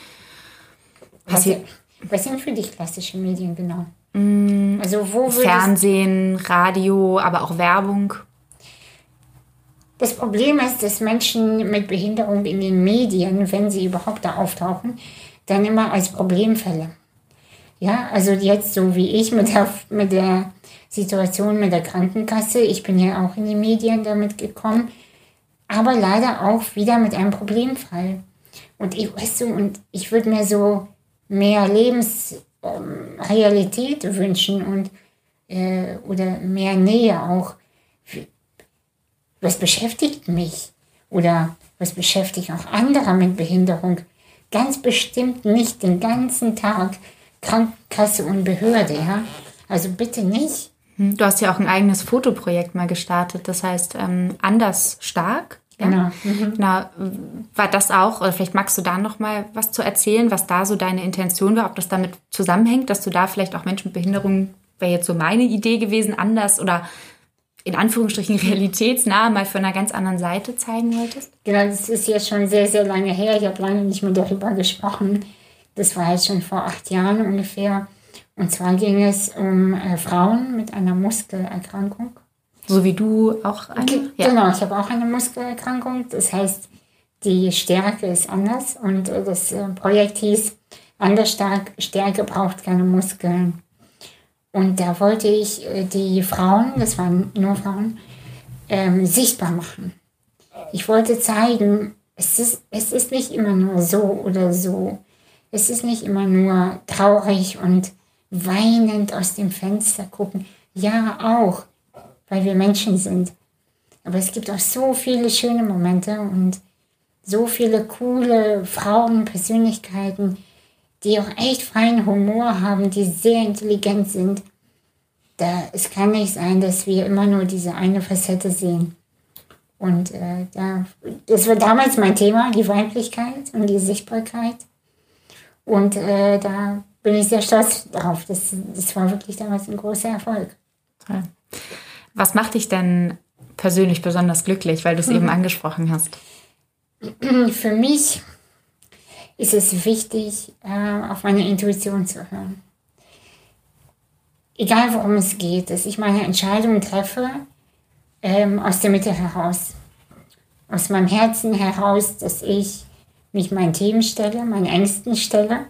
passiert was sind für dich klassische Medien genau? Mm, Also wo Fernsehen, Radio, aber auch Werbung. Das Problem ist, dass Menschen mit Behinderung in den Medien, wenn sie überhaupt da auftauchen, dann immer als Problemfälle. Ja, also jetzt so wie ich mit der, mit der Situation mit der Krankenkasse, ich bin ja auch in die Medien damit gekommen, aber leider auch wieder mit einem Problemfall. Und ich, weißt du, und ich würde mir so mehr Lebensrealität wünschen und äh, oder mehr Nähe auch was beschäftigt mich oder was beschäftigt auch andere mit Behinderung? Ganz bestimmt nicht den ganzen Tag Krankenkasse und Behörde, ja? Also bitte nicht. Hm, Du hast ja auch ein eigenes Fotoprojekt mal gestartet, das heißt ähm, Anders Stark. Genau. Mhm. Genau. War das auch, oder vielleicht magst du da noch mal was zu erzählen, was da so deine Intention war, ob das damit zusammenhängt, dass du da vielleicht auch Menschen mit Behinderung, wäre jetzt so meine Idee gewesen, anders oder in Anführungsstrichen realitätsnah mal von einer ganz anderen Seite zeigen wolltest? Genau, das ist jetzt schon sehr, sehr lange her. Ich habe lange nicht mehr darüber gesprochen. Das war jetzt schon vor acht Jahren ungefähr. Und zwar ging es um äh, Frauen mit einer Muskelerkrankung. So wie du auch eine? Ge- Genau, ich habe auch eine Muskelerkrankung. Das heißt, die Stärke ist anders. Und das äh, Projekt hieß Anders stark, Stärke braucht keine Muskeln. Und da wollte ich äh, die Frauen, das waren nur Frauen, ähm, sichtbar machen. Ich wollte zeigen, es ist, es ist nicht immer nur so oder so. Es ist nicht immer nur traurig und weinend aus dem Fenster gucken. Ja, auch, weil wir Menschen sind. Aber es gibt auch so viele schöne Momente und so viele coole Frauen, Persönlichkeiten, die auch echt freien Humor haben, die sehr intelligent sind. Da, es kann nicht sein, dass wir immer nur diese eine Facette sehen. Und äh, da, das war damals mein Thema, die Weiblichkeit und die Sichtbarkeit. Und äh, da bin ich sehr stolz darauf. Das, das war wirklich damals ein großer Erfolg. Toll. Was macht dich denn persönlich besonders glücklich, weil du es eben angesprochen hast? Für mich ist es wichtig, äh, auf meine Intuition zu hören. Egal worum es geht, dass ich meine Entscheidungen treffe ähm, aus der Mitte heraus. Aus meinem Herzen heraus, dass ich mich meinen Themen stelle, meinen Ängsten stelle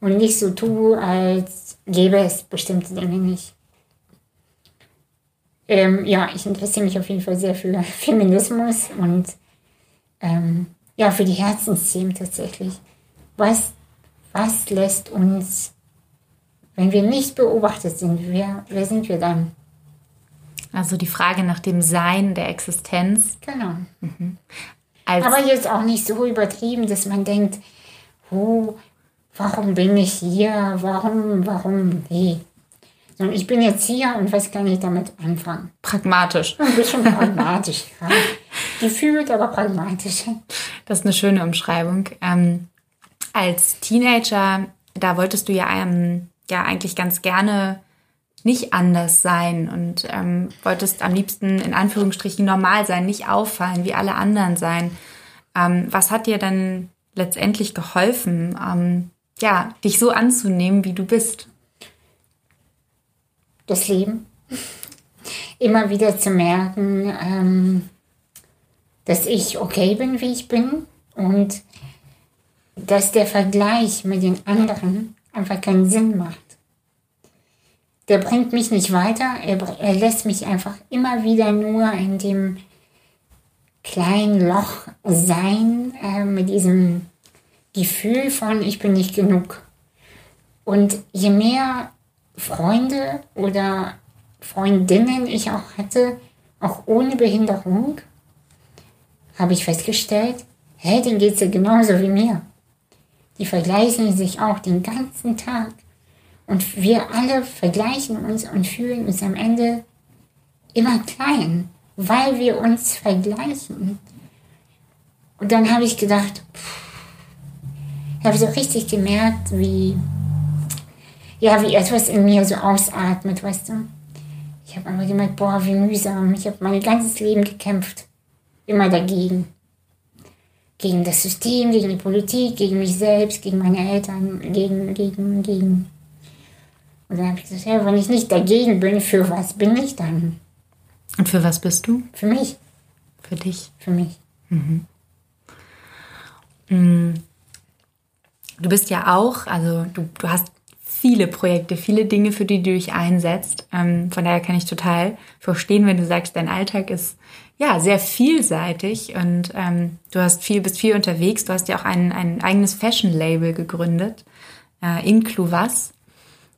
und nicht so tue, als gäbe es bestimmte Dinge nicht. Ähm, ja, ich interessiere mich auf jeden Fall sehr für Feminismus und ähm, ja, für die Herzensthemen tatsächlich. Was, was lässt uns, wenn wir nicht beobachtet sind, wer, wer sind wir dann? Also die Frage nach dem Sein der Existenz. Genau. Als, Aber jetzt auch nicht so übertrieben, dass man denkt, oh, warum bin ich hier? Warum, warum, nee. Sondern ich bin jetzt hier und was kann ich damit anfangen? pragmatisch. Ein bisschen pragmatisch, ja. Gefühlt, aber pragmatisch. Das ist eine schöne Umschreibung. Ähm, als Teenager, da wolltest du ja, ähm, ja eigentlich ganz gerne nicht anders sein und ähm, wolltest am liebsten in Anführungsstrichen normal sein, nicht auffallen, wie alle anderen sein. Ähm, was hat dir dann letztendlich geholfen, ähm, ja, dich so anzunehmen, wie du bist? Das Leben. Immer wieder zu merken, ähm, dass ich okay bin, wie ich bin und dass der Vergleich mit den anderen einfach keinen Sinn macht. der bringt mich nicht weiter. Er, er lässt mich einfach immer wieder nur in dem kleinen Loch sein, äh, mit diesem Gefühl von, ich bin nicht genug. Und je mehr Freunde oder Freundinnen ich auch hatte, auch ohne Behinderung, habe ich festgestellt, hey, denen geht es ja genauso wie mir. Die vergleichen sich auch den ganzen Tag. Und wir alle vergleichen uns und fühlen uns am Ende immer klein, weil wir uns vergleichen. Und dann habe ich gedacht, ich habe so richtig gemerkt, wie, ja, wie etwas in mir so ausatmet, weißt du. Ich habe aber gemerkt, boah, wie mühsam. Ich habe mein ganzes Leben gekämpft. Immer dagegen gegen das System, gegen die Politik, gegen mich selbst, gegen meine Eltern, gegen, gegen, gegen. Und dann habe ich gesagt, ja, wenn ich nicht dagegen bin, für was bin ich dann? Und für was bist du? Für mich. Für dich? Für mich. Mhm. Mm. Du bist ja auch, also du, du hast viele Projekte, viele Dinge, für die du dich einsetzt. Ähm, von daher kann ich total verstehen, wenn du sagst, dein Alltag ist ja, sehr vielseitig und ähm, du hast viel, bist viel unterwegs. Du hast ja auch ein, ein eigenes Fashion-Label gegründet, äh, Inclu was.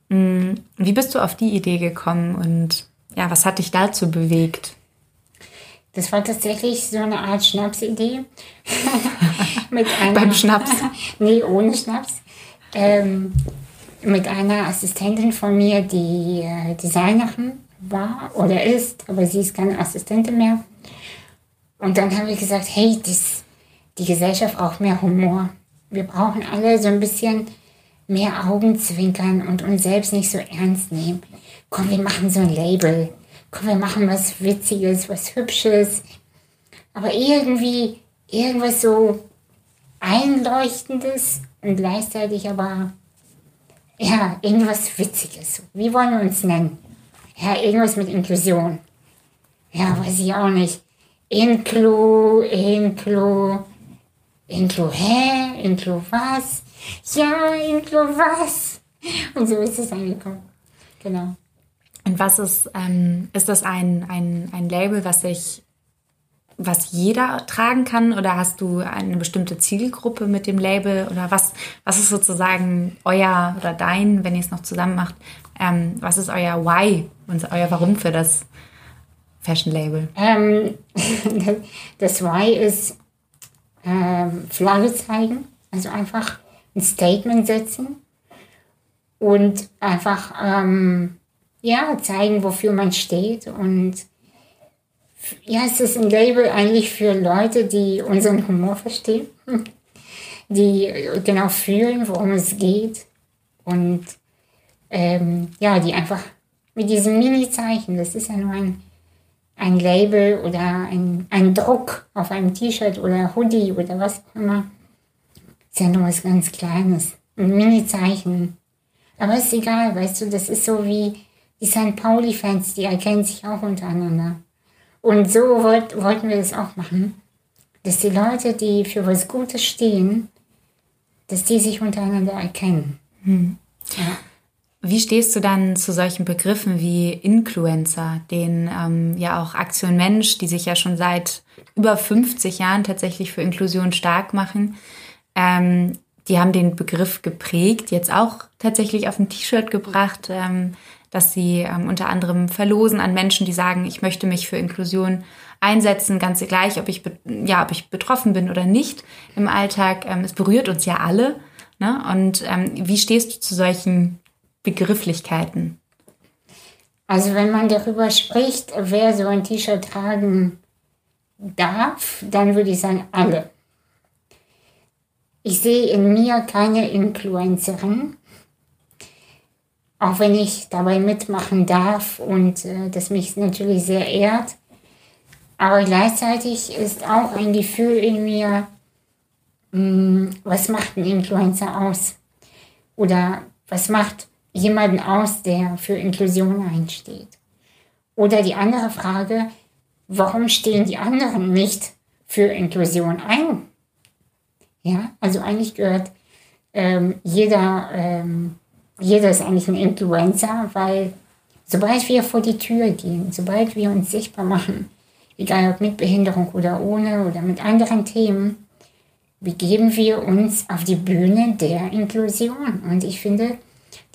Mhm. Wie bist du auf die Idee gekommen und ja, was hat dich dazu bewegt? Das war tatsächlich so eine Art Schnapsidee. mit Beim Schnaps? nee, ohne Schnaps. Ähm, mit einer Assistentin von mir, die äh, Designerin war oder ist, aber sie ist keine Assistentin mehr. Und dann haben wir gesagt, hey, das, die Gesellschaft braucht mehr Humor. Wir brauchen alle so ein bisschen mehr Augenzwinkern und uns selbst nicht so ernst nehmen. Komm, wir machen so ein Label. Komm, wir machen was Witziges, was Hübsches. Aber irgendwie irgendwas so Einleuchtendes und gleichzeitig aber, ja, irgendwas Witziges. Wie wollen wir uns nennen? Ja, irgendwas mit Inklusion. Ja, weiß ich auch nicht. Inklu, Inklu, Inklu hä? Inklu was? Ja, Inklu was? Und so ist es angekommen. Genau. Und was ist, ähm, ist das ein, ein, ein Label, was sich, was jeder tragen kann? Oder hast du eine bestimmte Zielgruppe mit dem Label? Oder was, was ist sozusagen euer oder dein, wenn ihr es noch zusammen macht, ähm, was ist euer Why und euer Warum für das Fashion Label? Ähm, das Why ist ähm, Flagge zeigen, also einfach ein Statement setzen und einfach ähm, ja, zeigen, wofür man steht. Und ja, es ist ein Label eigentlich für Leute, die unseren Humor verstehen, die genau fühlen, worum es geht und ähm, ja, die einfach mit diesem Mini-Zeichen, das ist ja nur ein ein Label oder ein, ein Druck auf einem T-Shirt oder Hoodie oder was auch immer. Ist ja nur was ganz Kleines. Ein Mini-Zeichen. Aber ist egal, weißt du, das ist so wie die St. Pauli-Fans, die erkennen sich auch untereinander. Und so wollt, wollten wir das auch machen. Dass die Leute, die für was Gutes stehen, dass die sich untereinander erkennen. Hm. Ja. Wie stehst du dann zu solchen Begriffen wie Influencer, den ähm, ja auch Aktion Mensch, die sich ja schon seit über 50 Jahren tatsächlich für Inklusion stark machen? Ähm, die haben den Begriff geprägt, jetzt auch tatsächlich auf ein T-Shirt gebracht, ähm, dass sie ähm, unter anderem verlosen an Menschen, die sagen, ich möchte mich für Inklusion einsetzen, ganz gleich, ob ich, ja, ob ich betroffen bin oder nicht im Alltag. Ähm, es berührt uns ja alle. Ne? Und ähm, wie stehst du zu solchen Begrifflichkeiten? Also wenn man darüber spricht, wer so ein T-Shirt tragen darf, dann würde ich sagen, alle. Ich sehe in mir keine Influencerin, auch wenn ich dabei mitmachen darf und äh, das mich natürlich sehr ehrt. Aber gleichzeitig ist auch ein Gefühl in mir, mh, hm, was macht ein Influencer aus? Oder was macht jemanden aus, der für Inklusion einsteht? Oder die andere Frage, warum stehen die anderen nicht für Inklusion ein? Ja, also eigentlich gehört ähm, jeder, ähm, jeder ist eigentlich ein Influencer, weil Sobald wir vor die Tür gehen, sobald wir uns sichtbar machen, egal ob mit Behinderung oder ohne oder mit anderen Themen, begeben wir uns auf die Bühne der Inklusion. Und ich finde,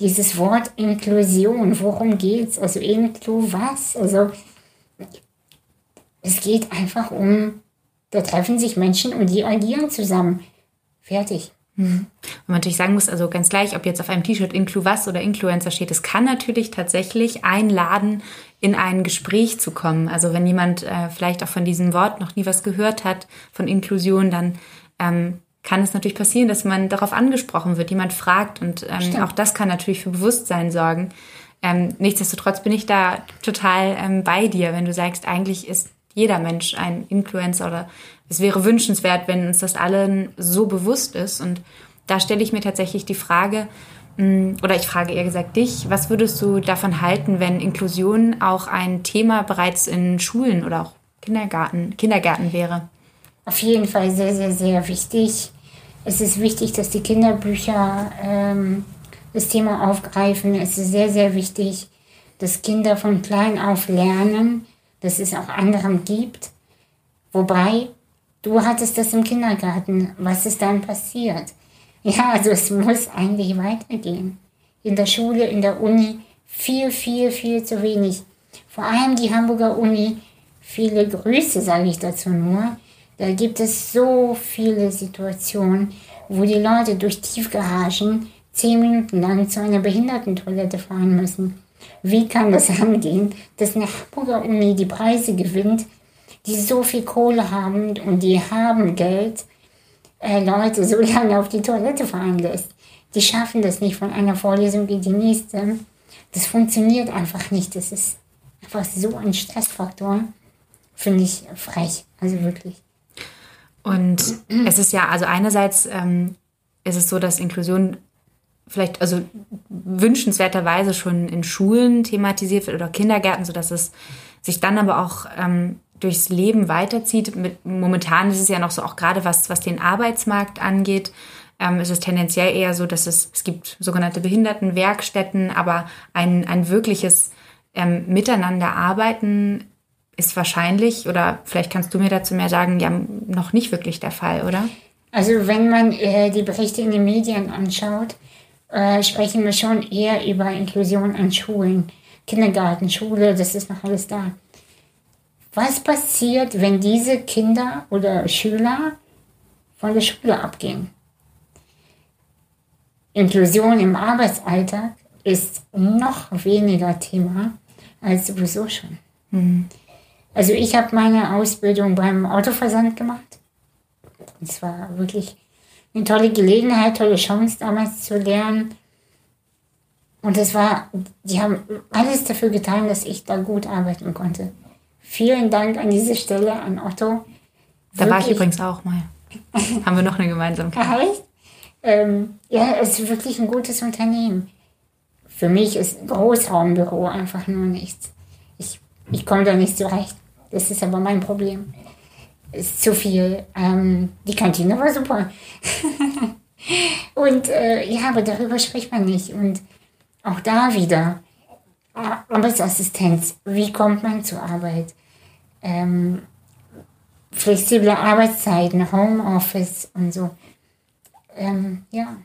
dieses Wort Inklusion, worum geht's? Also inklu was? Also es geht einfach um, da treffen sich Menschen und die agieren zusammen. Fertig. Mhm. Und man natürlich sagen muss, also ganz gleich, ob jetzt auf einem T-Shirt Inclu was oder Influencer steht, es kann natürlich tatsächlich einladen, in ein Gespräch zu kommen. Also wenn jemand äh, vielleicht auch von diesem Wort noch nie was gehört hat, von Inklusion, dann ähm, kann es natürlich passieren, dass man darauf angesprochen wird, jemand fragt und ähm, auch das kann natürlich für Bewusstsein sorgen. Ähm, nichtsdestotrotz bin ich da total ähm, bei dir, wenn du sagst, eigentlich ist jeder Mensch ein Influencer oder es wäre wünschenswert, wenn uns das allen so bewusst ist. Und da stelle ich mir tatsächlich die Frage, mm, oder ich frage eher gesagt dich, was würdest du davon halten, wenn Inklusion auch ein Thema bereits in Schulen oder auch Kindergarten, Kindergärten wäre? Auf jeden Fall sehr, sehr, sehr wichtig. Es ist wichtig, dass die Kinderbücher ähm, das Thema aufgreifen. Es ist sehr, sehr wichtig, dass Kinder von klein auf lernen, dass es auch anderen gibt. Wobei Du hattest das im Kindergarten. Was ist dann passiert? Ja, also es muss eigentlich weitergehen. In der Schule, in der Uni viel, viel, viel zu wenig. Vor allem die Hamburger Uni, viele Grüße sage ich dazu nur. Da gibt es so viele Situationen, wo die Leute durch Tiefgaragen zehn Minuten lang zu einer Behindertentoilette fahren müssen. Wie kann das angehen, dass eine Hamburger Uni die Preise gewinnt, die so viel Kohle haben und die haben Geld, äh, Leute so lange auf die Toilette fahren lässt. Die schaffen das nicht von einer Vorlesung in die nächste. Das funktioniert einfach nicht. Das ist einfach so ein Stressfaktor. Finde ich frech. Also wirklich. Und es ist ja, also einerseits ähm, ist es so, dass Inklusion vielleicht, also wünschenswerterweise schon in Schulen thematisiert wird oder Kindergärten, sodass es sich dann aber auch ähm, durchs Leben weiterzieht. Mit, momentan ist es ja noch so, auch gerade was, was den Arbeitsmarkt angeht, ähm, ist es tendenziell eher so, dass es, es gibt sogenannte Behindertenwerkstätten, aber ein, ein wirkliches ähm, Miteinander arbeiten ist wahrscheinlich, oder vielleicht kannst du mir dazu mehr sagen, ja, noch nicht wirklich der Fall, oder? Also wenn man äh, die Berichte in den Medien anschaut, äh, sprechen wir schon eher über Inklusion an Schulen. Kindergarten, Schule, das ist noch alles da. Was passiert, wenn diese Kinder oder Schüler von der Schule abgehen? Inklusion im Arbeitsalltag ist noch weniger Thema als sowieso schon. Mhm. Also ich habe meine Ausbildung beim Autoversand gemacht. Es war wirklich eine tolle Gelegenheit, tolle Chance damals zu lernen. Und es war, die haben alles dafür getan, dass ich da gut arbeiten konnte. Vielen Dank an diese Stelle an Otto. Da war ich übrigens auch mal. Haben wir noch eine Gemeinsamkeit? Ähm, ja, es ist wirklich ein gutes Unternehmen. Für mich ist Großraumbüro einfach nur nichts. Ich, ich komme da nicht zurecht. Das ist aber mein Problem. Es ist zu viel. Ähm, die Kantine war super. Und äh, ja, aber darüber spricht man nicht. Und auch da wieder Arbeitsassistenz, wie kommt man zur Arbeit? Ähm, flexible Arbeitszeiten, Homeoffice und so. Ähm, ja.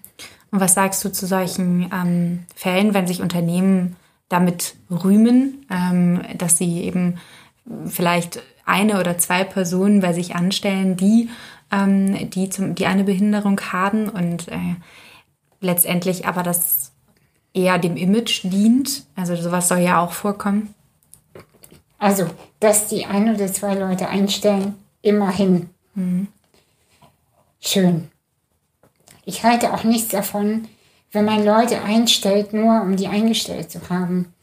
Und was sagst du zu solchen ähm, Fällen, wenn sich Unternehmen damit rühmen, ähm, dass sie eben vielleicht eine oder zwei Personen bei sich anstellen, die, ähm, die, zum, die eine Behinderung haben und äh, letztendlich aber das eher dem Image dient. Also sowas soll ja auch vorkommen. Also, dass die ein oder zwei Leute einstellen, immerhin. Mhm. Schön. Ich halte auch nichts davon, wenn man Leute einstellt, nur um die eingestellt zu haben.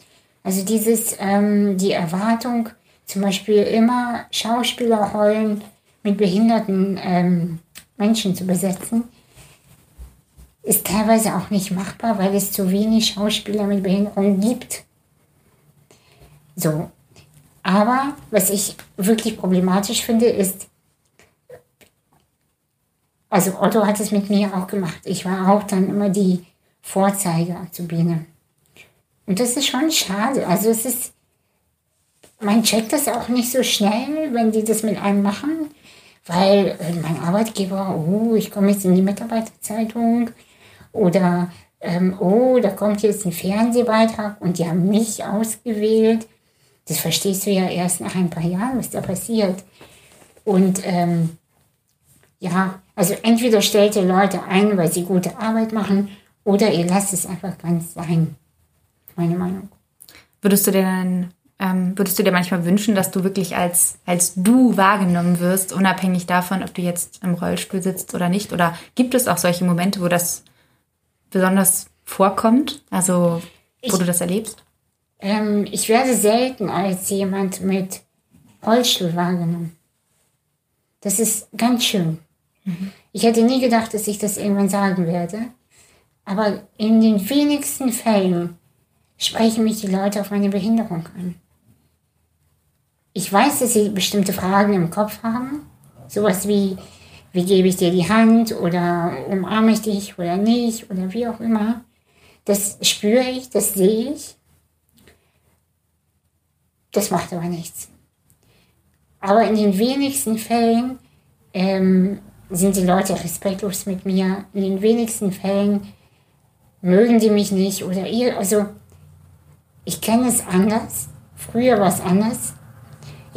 Also dieses, ähm, die Erwartung, zum Beispiel immer Schauspielerrollen mit behinderten ähm, Menschen zu besetzen, ist teilweise auch nicht machbar, weil es zu wenig Schauspieler mit Behinderung gibt. So. Aber was ich wirklich problematisch finde, ist, also Otto hat es mit mir auch gemacht. Ich war auch dann immer die Vorzeige zu Biene. Und das ist schon schade. Also es ist, man checkt das auch nicht so schnell, wenn die das mit einem machen, weil mein Arbeitgeber, oh, ich komme jetzt in die Mitarbeiterzeitung oder ähm, oh, da kommt jetzt ein Fernsehbeitrag und die haben mich ausgewählt. Das verstehst du ja erst nach ein paar Jahren, was da passiert. Und ähm, ja, also entweder stellt ihr Leute ein, weil sie gute Arbeit machen, oder ihr lasst es einfach ganz sein. Meine Meinung. Würdest du dir ähm, würdest du dir manchmal wünschen, dass du wirklich als, als du wahrgenommen wirst, unabhängig davon, ob du jetzt im Rollstuhl sitzt oder nicht? Oder gibt es auch solche Momente, wo das besonders vorkommt? Also, wo ich, du das erlebst? Ähm, ich werde selten als jemand mit Rollstuhl wahrgenommen. Das ist ganz schön. Mhm. Ich hätte nie gedacht, dass ich das irgendwann sagen werde. Aber in den wenigsten Fällen sprechen mich die Leute auf meine Behinderung an. Ich weiß, dass sie bestimmte Fragen im Kopf haben. Sowas wie, wie gebe ich dir die Hand oder umarme ich dich oder nicht oder wie auch immer. Das spüre ich, das sehe ich. Das macht aber nichts. Aber in den wenigsten Fällen ähm, sind die Leute respektlos mit mir. In den wenigsten Fällen mögen die mich nicht oder ihr. Also ich kenne es anders. Früher war es anders.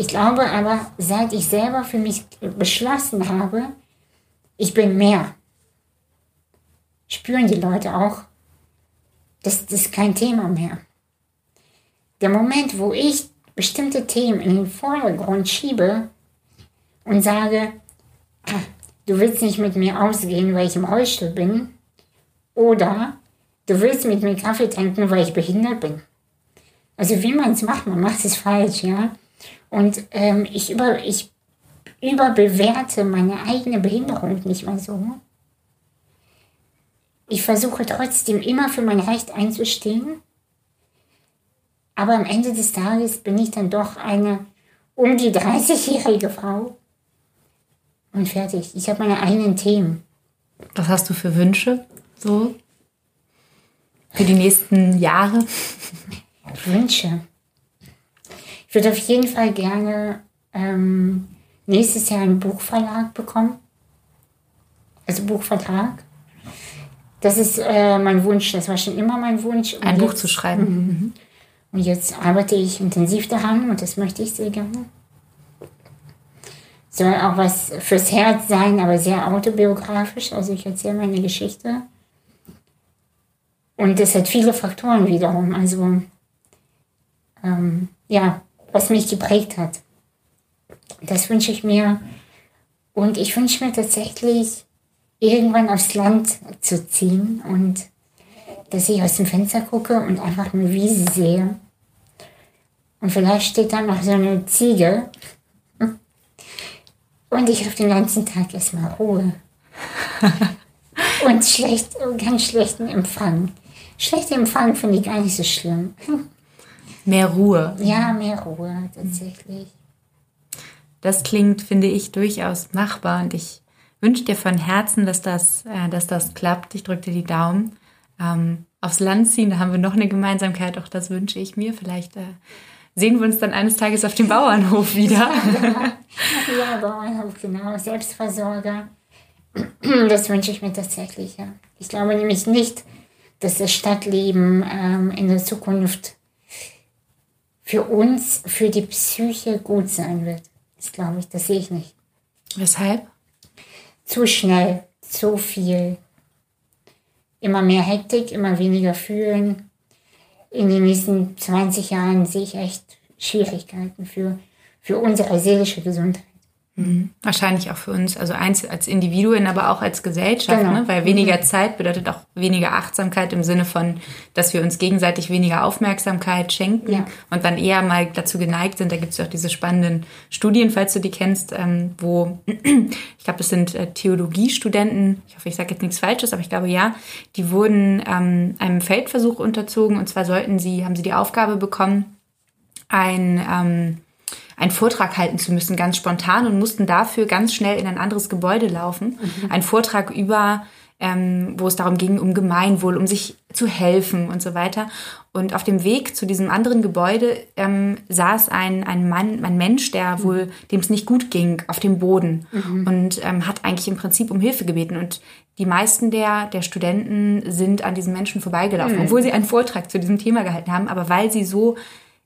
Ich glaube aber, seit ich selber für mich beschlossen habe, ich bin mehr, spüren die Leute auch, das, das ist kein Thema mehr. Der Moment, wo ich bestimmte Themen in den Vordergrund schiebe und sage, ah, du willst nicht mit mir ausgehen, weil ich im Rollstuhl bin, oder du willst mit mir Kaffee trinken, weil ich behindert bin. Also wie man es macht, man macht es falsch, ja. Und ähm, ich, über, ich überbewerte meine eigene Behinderung nicht mal so. Ich versuche trotzdem immer für mein Recht einzustehen aber am Ende des Tages bin ich dann doch eine um die 30-jährige Frau. Und fertig. Ich habe meine eigenen Themen. Was hast du für Wünsche so für die nächsten Jahre? Wünsche. Ich würde auf jeden Fall gerne ähm, nächstes Jahr einen Buchverlag bekommen. Also Buchvertrag. Das ist äh, mein Wunsch. Das war schon immer mein Wunsch. Ein Buch zu schreiben. Mhm. Und jetzt arbeite ich intensiv daran und das möchte ich sehr gerne. Soll auch was fürs Herz sein, aber sehr autobiografisch. Also ich erzähle meine Geschichte. Und das hat viele Faktoren wiederum. Also ähm, ja, was mich geprägt hat. Das wünsche ich mir. Und ich wünsche mir tatsächlich, irgendwann aufs Land zu ziehen und dass ich aus dem Fenster gucke und einfach eine Wiese sehe. Und vielleicht steht da noch so eine Ziege. Und ich habe den ganzen Tag erstmal Ruhe. und schlecht, ganz schlechten Empfang. Schlechter Empfang finde ich gar nicht so schlimm. Mehr Ruhe. Ja, mehr Ruhe tatsächlich. Das klingt, finde ich, durchaus machbar und ich wünsche dir von Herzen, dass das, äh, dass das klappt. Ich drücke dir die Daumen ähm, aufs Land ziehen. Da haben wir noch eine Gemeinsamkeit, auch das wünsche ich mir. Vielleicht äh, sehen wir uns dann eines Tages auf dem Bauernhof wieder. ja, Bauernhof, genau. Selbstversorger. Das wünsche ich mir tatsächlich, ja. Ich glaube nämlich nicht, dass das Stadtleben ähm, in der Zukunft für uns, für die Psyche gut sein wird. Das glaube ich, das sehe ich nicht. Weshalb? Zu schnell, zu viel, immer mehr Hektik, immer weniger fühlen. In den nächsten 20 Jahren sehe ich echt Schwierigkeiten für, für unsere seelische Gesundheit. Mhm. Wahrscheinlich auch für uns, also eins als Individuen, aber auch als Gesellschaft, genau. ne? weil weniger mhm. Zeit bedeutet auch weniger Achtsamkeit im Sinne von, dass wir uns gegenseitig weniger Aufmerksamkeit schenken ja. und dann eher mal dazu geneigt sind. Da gibt es ja auch diese spannenden Studien, falls du die kennst, ähm, wo ich glaube, das sind äh, Theologiestudenten, ich hoffe, ich sage jetzt nichts Falsches, aber ich glaube ja, die wurden ähm, einem Feldversuch unterzogen und zwar sollten sie, haben sie die Aufgabe bekommen, ein ähm, einen Vortrag halten zu müssen, ganz spontan und mussten dafür ganz schnell in ein anderes Gebäude laufen. Mhm. Ein Vortrag über ähm, wo es darum ging, um Gemeinwohl, um sich zu helfen und so weiter. Und auf dem Weg zu diesem anderen Gebäude ähm, saß ein, ein Mann, ein Mensch, der wohl, dem es nicht gut ging, auf dem Boden mhm. und ähm, hat eigentlich im Prinzip um Hilfe gebeten. Und die meisten der, der Studenten sind an diesen Menschen vorbeigelaufen, mhm. obwohl sie einen Vortrag zu diesem Thema gehalten haben, aber weil sie so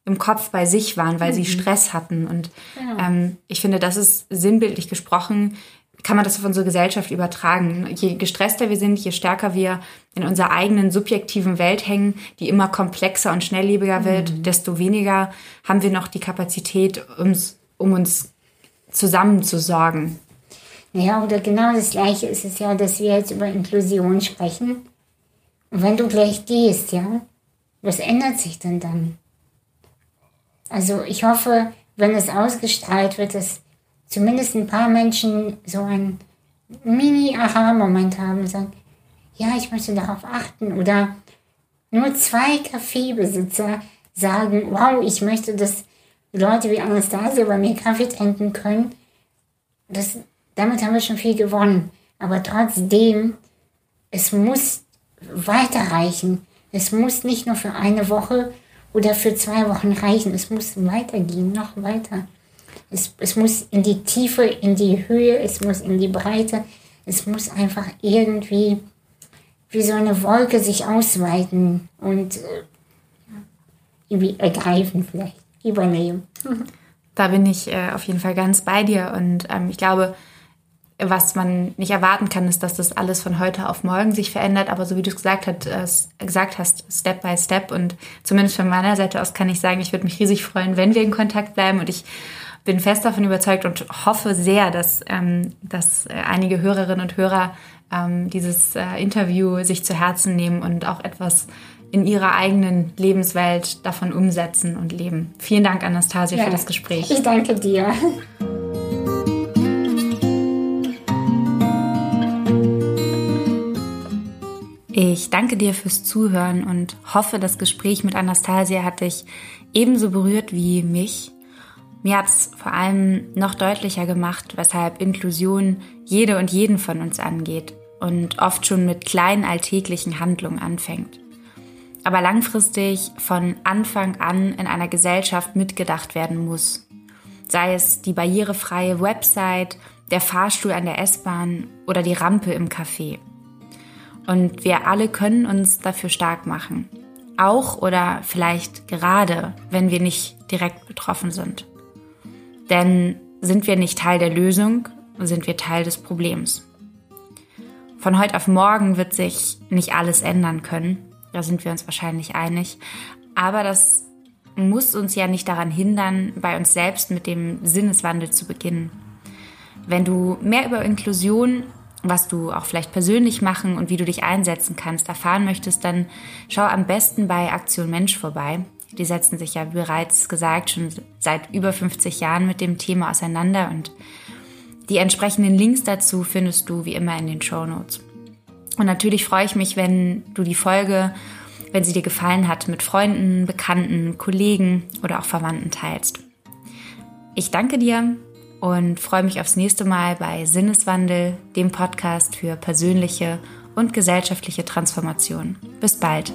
im Kopf bei sich waren, weil mhm. sie Stress hatten. Und ja. ähm, ich finde, das ist sinnbildlich gesprochen kann man das auf unsere Gesellschaft übertragen. Je gestresster wir sind, je stärker wir in unserer eigenen subjektiven Welt hängen, die immer komplexer und schnelllebiger wird, mhm. desto weniger haben wir noch die Kapazität, uns, um uns zusammenzusorgen. Ja, oder genau das Gleiche ist es ja, dass wir jetzt über Inklusion sprechen. Und wenn du gleich gehst, ja, was ändert sich denn dann? Also ich hoffe, wenn es ausgestrahlt wird, dass zumindest ein paar Menschen so ein Mini-Aha-Moment haben und sagen, ja, ich möchte darauf achten. Oder nur zwei Kaffeebesitzer sagen, wow, ich möchte, dass Leute wie Anastasia bei mir Kaffee trinken können. Das, damit haben wir schon viel gewonnen. Aber trotzdem, es muss weiterreichen. Es muss nicht nur für eine Woche oder für zwei Wochen reichen. Es muss weitergehen, noch weiter. Es, es muss in die Tiefe, in die Höhe, es muss in die Breite. Es muss einfach irgendwie wie so eine Wolke sich ausweiten und äh, irgendwie ergreifen vielleicht, übernehmen. Da bin ich äh, auf jeden Fall ganz bei dir und ähm, ich glaube, was man nicht erwarten kann, ist, dass das alles von heute auf morgen sich verändert. Aber so wie du es gesagt, hat, äh, gesagt hast, Step by Step. Und zumindest von meiner Seite aus kann ich sagen, ich würde mich riesig freuen, wenn wir in Kontakt bleiben. Und ich bin fest davon überzeugt und hoffe sehr, dass, ähm, dass äh, einige Hörerinnen und Hörer ähm, dieses äh, Interview sich zu Herzen nehmen und auch etwas in ihrer eigenen Lebenswelt davon umsetzen und leben. Vielen Dank, Anastasia, ja, für das Gespräch. Ich danke dir. Ich danke dir fürs Zuhören und hoffe, das Gespräch mit Anastasia hat dich ebenso berührt wie mich. Mir hat es vor allem noch deutlicher gemacht, weshalb Inklusion jede und jeden von uns angeht und oft schon mit kleinen alltäglichen Handlungen anfängt. Aber langfristig von Anfang an in einer Gesellschaft mitgedacht werden muss. Sei es die barrierefreie Website, der Fahrstuhl an der S-Bahn oder die Rampe im Café. Und wir alle können uns dafür stark machen. Auch oder vielleicht gerade, wenn wir nicht direkt betroffen sind. Denn sind wir nicht Teil der Lösung, sind wir Teil des Problems. Von heute auf morgen wird sich nicht alles ändern können, da sind wir uns wahrscheinlich einig, aber das muss uns ja nicht daran hindern, bei uns selbst mit dem Sinneswandel zu beginnen. Wenn du mehr über Inklusion, was du auch vielleicht persönlich machen und wie du dich einsetzen kannst, erfahren möchtest, dann schau am besten bei Aktion Mensch vorbei. Die setzen sich ja, wie bereits gesagt, schon seit über 50 Jahren mit dem Thema auseinander und die entsprechenden Links dazu findest du wie immer in den Show Notes. Und natürlich freue ich mich, wenn du die Folge, wenn sie dir gefallen hat, mit Freunden, Bekannten, Kollegen oder auch Verwandten teilst. Ich danke dir und freue mich aufs nächste Mal bei Sinneswandel, dem Podcast für persönliche und gesellschaftliche Transformation. Bis bald.